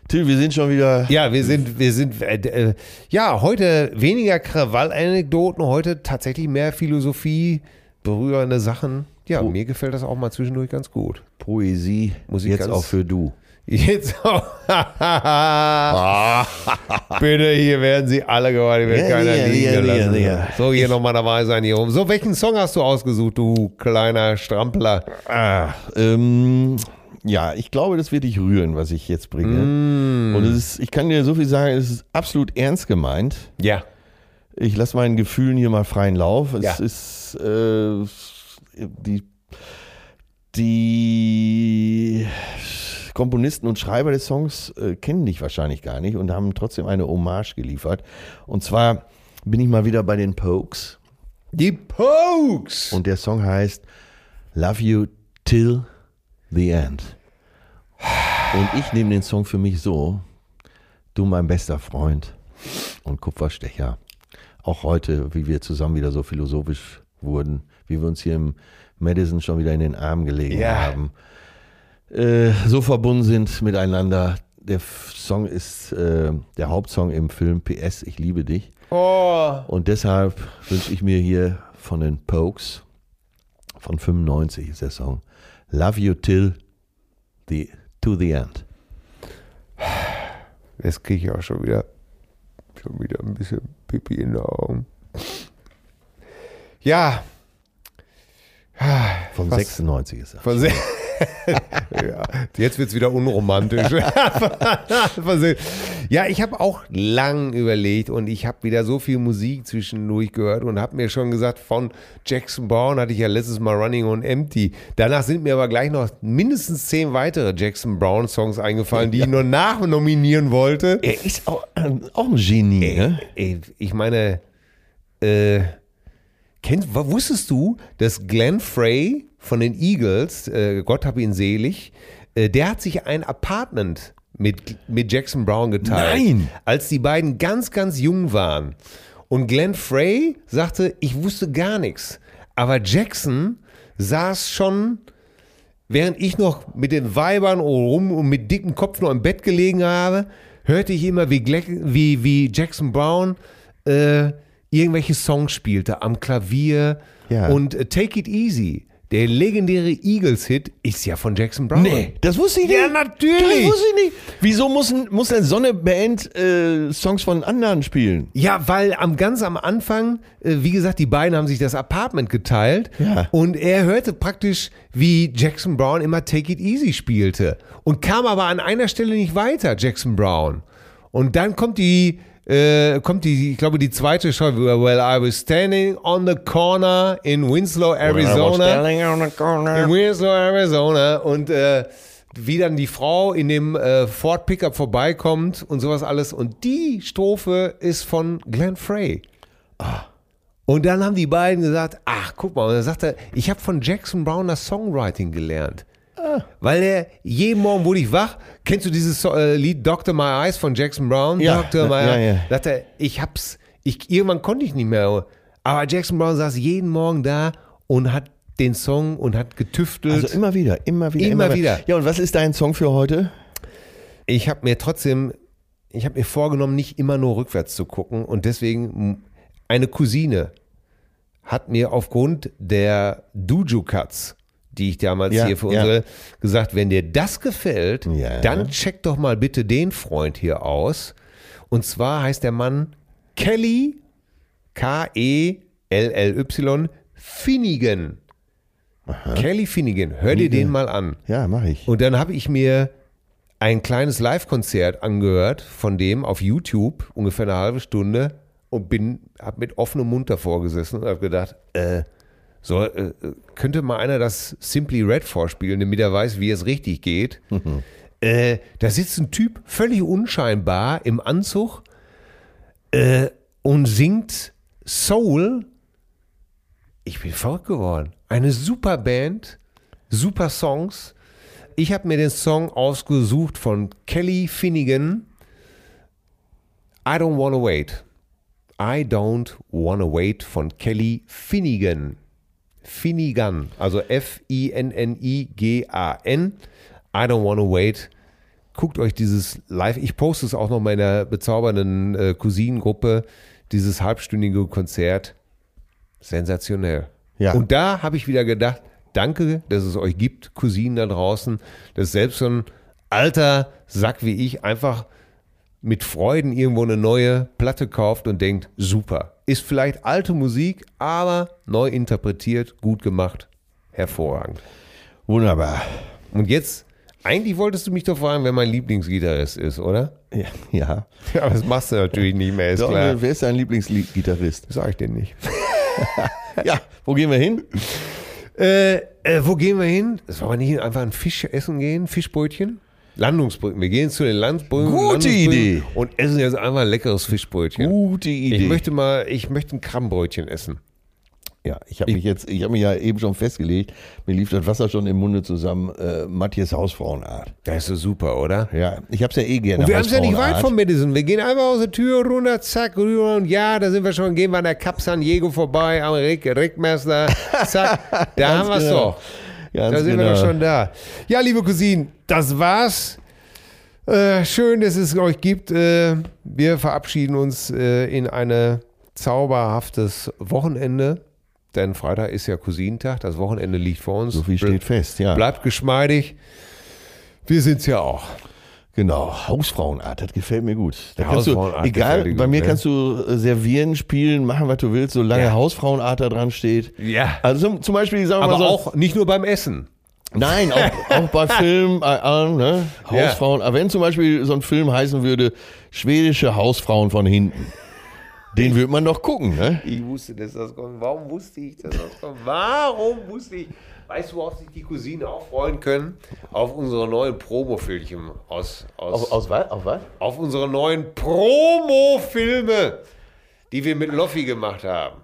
Till, wir sind schon wieder. Ja, wir sind, wir sind, äh, äh, ja, heute weniger Krawallanekdoten, heute tatsächlich mehr Philosophie, berührende Sachen. Ja, Oh. mir gefällt das auch mal zwischendurch ganz gut. Poesie, Muss ich jetzt ganz- auch für du. Jetzt auch. Bitte, hier werden sie alle gewarnt, hier wird Ja, keiner ja, liegen ja, gelassen. ja. So, hier nochmal dabei sein hier rum. So, welchen Song hast du ausgesucht, du kleiner Strampler? Ah, ähm, ja, ich glaube, das wird dich rühren, was ich jetzt bringe. Mm. Und es ist, ich kann dir so viel sagen, es ist absolut ernst gemeint. Ja. Ich lasse meinen Gefühlen hier mal freien Lauf. Es Ja. ist äh, die, die Komponisten und Schreiber des Songs äh, kennen dich wahrscheinlich gar nicht und haben trotzdem eine Hommage geliefert. Und zwar bin ich mal wieder bei den Pokes Die Pokes. und der Song heißt Love You Till the End. Und ich nehme den Song für mich so, du mein bester Freund und Kupferstecher. Auch heute, wie wir zusammen wieder so philosophisch wurden, wie wir uns hier im Madison schon wieder in den Arm gelegen Ja. haben, äh, so verbunden sind miteinander. Der Song ist äh, der Hauptsong im Film PS, ich liebe dich. Oh. Und deshalb wünsche ich mir hier von den Pokes, von 95 ist der Song, Love You Till the, to the End. Jetzt kriege ich auch schon wieder, schon wieder ein bisschen Pipi in den Augen. Ja. Von Was? 96 ist er. Von se- ja, jetzt wird es wieder unromantisch. Ja, ich habe auch lang überlegt und ich habe wieder so viel Musik zwischendurch gehört und habe mir schon gesagt, von Jackson Brown hatte ich ja letztes Mal Running on Empty. Danach sind mir aber gleich noch mindestens zehn weitere Jackson Brown Songs eingefallen, die ich nur nachnominieren wollte. Er ist auch, äh, auch ein Genie, ne? Ey, ich meine, äh, kennt, wusstest du, dass Glenn Frey von den Eagles, äh, Gott hab ihn selig, äh, der hat sich ein Apartment mit, mit Jackson Brown geteilt. Nein. Als die beiden ganz, ganz jung waren. Und Glenn Frey sagte, ich wusste gar nichts. Aber Jackson saß schon während ich noch mit den Weibern rum und mit dicken Kopf noch im Bett gelegen habe, hörte ich immer, wie, wie, wie Jackson Brown äh, irgendwelche Songs spielte am Klavier. Ja. Und äh, Take It Easy, der legendäre Eagles-Hit, ist ja von Jackson Brown. das wusste ich nicht. Ja, natürlich. Das wusste ich nicht. Wieso muss, ein- muss denn so eine Band äh, Songs von anderen spielen? Ja, weil am ganz am Anfang, äh, wie gesagt, die beiden haben sich das Apartment geteilt Ja. und er hörte praktisch, wie Jackson Brown immer Take It Easy spielte und kam aber an einer Stelle nicht weiter, Jackson Brown. Und dann kommt die, äh, kommt die, ich glaube, die zweite Show, Well, I was standing on the corner in Winslow, Arizona. In Winslow, Arizona. Und äh, wie dann die Frau in dem äh, Ford Pickup vorbeikommt und sowas alles. Und die Strophe ist von Glenn Frey. Und dann haben die beiden gesagt, ach, guck mal. Und dann sagt er, ich habe von Jackson Brown das Songwriting gelernt. Weil er jeden Morgen wurde ich wach. Kennst du dieses äh, Lied Dr. My Eyes von Jackson Brown? Ja, Dr. My ja, Eyes. ja. Sagt er, ich hab's, ich, irgendwann konnte ich nicht mehr. Aber Jackson Brown saß jeden Morgen da und hat den Song und hat getüftelt. Also immer wieder, immer wieder. Immer wieder. Ja, und was ist dein Song für heute? ich habe mir trotzdem, ich habe mir vorgenommen, nicht immer nur rückwärts zu gucken und deswegen eine Cousine hat mir aufgrund der Duju Cuts, die ich damals Ja, hier für ja. unsere gesagt, wenn dir das gefällt, Ja. dann check doch mal bitte den Freund hier aus. Und zwar heißt der Mann Kelly E K-E-L-L-Y Finnegan. Kelly Finnegan, hör dir den mal an. Ja, mache ich. Und dann habe ich mir ein kleines Live-Konzert angehört von dem auf YouTube, ungefähr eine halbe Stunde, und bin, habe mit offenem Mund davor gesessen und habe gedacht, äh, so, äh, könnte mal einer das Simply Red vorspielen, damit er weiß, wie es richtig geht. äh, da sitzt ein Typ völlig unscheinbar im Anzug äh, und singt Soul. Ich bin verrückt geworden. Eine super Band, super Songs. Ich habe mir den Song ausgesucht von Kelly Finnegan. I don't wanna wait. I Don't Wanna Wait von Kelly Finnegan. Finnegan, also F-I-N-N-I-G-A-N. I Don't Wanna Wait. Guckt euch dieses live, ich poste es auch noch meiner bezaubernden äh, Cousinengruppe, dieses halbstündige Konzert. Sensationell. Ja. Und da habe ich wieder gedacht, danke, dass es euch gibt, Cousinen da draußen, dass selbst so ein alter Sack wie ich einfach mit Freuden irgendwo eine neue Platte kauft und denkt, super. Ist vielleicht alte Musik, aber neu interpretiert, gut gemacht, hervorragend. Wunderbar. Und jetzt, eigentlich wolltest du mich doch fragen, wer mein Lieblingsgitarrist ist, oder? Ja. ja. Ja, das machst du natürlich nicht mehr, ist Doch, klar. wer ist dein Lieblingsgitarrist? Sag ich dir nicht. Ja, wo gehen wir hin? Äh, äh, wo gehen wir hin? Sollen wir nicht einfach ein Fisch essen gehen? Fischbrötchen? Landungsbrücken. Wir gehen zu den Landbrücken. Gute Idee. Und essen jetzt einfach ein leckeres Fischbrötchen. Gute Idee. Ich möchte mal, ich möchte ein Krabbenbrötchen essen. Ja, ich habe mich jetzt, ich habe mich ja eben schon festgelegt, mir lief das Wasser schon im Munde zusammen, äh, Matthias Hausfrauenart. Das ist so super, oder? Ja, ich habe es ja eh gerne. Und wir haben es ja nicht weit von Madison. Wir gehen einfach aus der Tür runter, zack, rüber und ja, da sind wir schon, gehen wir an der Cap San Diego vorbei, am Rick, Rickmeister, zack, da haben wir es genau. doch. Da sind wir genau. doch schon da. Ja, liebe Cousinen, das war's. Äh, schön, dass es euch gibt. Äh, wir verabschieden uns äh, in ein zauberhaftes Wochenende. Denn Freitag ist ja Cousinentag. Das Wochenende liegt vor uns. So viel steht fest, ja. Bleibt geschmeidig. Wir sind's ja auch. Genau, Hausfrauenart, das gefällt mir gut. Da kannst du, egal, bei gut, mir ne? kannst du äh, servieren, spielen, machen, was du willst, solange Ja. Hausfrauenart da dran steht. Ja. Also zum- Beispiel, sagen wir Aber mal so, auch nicht nur beim Essen. Nein, auch, auch bei Filmen, äh, äh, ne? Hausfrauen. Aber wenn zum Beispiel so ein Film heißen würde, schwedische Hausfrauen von hinten, den würde man doch gucken, ne? Ich wusste, dass das kommt. Warum wusste ich, dass das kommt? Warum wusste ich? Weißt du, worauf sich die Cousinen auch freuen können? Auf unsere neuen Promofilmchen aus, aus, was? Auf was? auf unsere neuen Promofilme, die wir mit Loffi gemacht haben.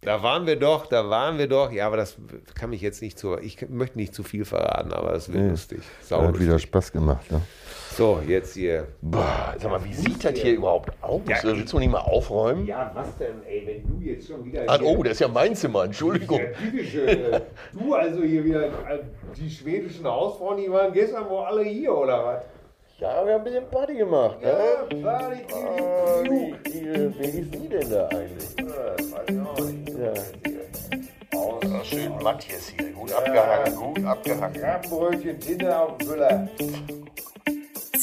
Da waren wir doch, da waren wir doch. Ja, aber das kann mich jetzt nicht zu. Ich möchte nicht zu viel verraten, aber es wird lustig. Sau Hat lustig. wieder Spaß gemacht, ne? So, jetzt hier. Boah, sag mal, wie sieht das hier überhaupt aus? Ja. Äh, Willst du nicht mal aufräumen? Ja, was denn, ey, wenn du jetzt schon wieder. Ah, oh, das ist ja mein Zimmer, Entschuldigung. Ja, äh, Du also hier wieder, äh, die schwedischen Hausfrauen, die waren gestern wohl alle hier, oder was? Ja, wir haben ein bisschen Party gemacht, ne? Ja, Party, Ah, Party, wer hieß die denn da eigentlich? Das weiß ich auch nicht. Ja. Aus schön Matthias hier, gut abgehangen, gut abgehangen. Krabbenbrötchen, Tinte auf dem Füller.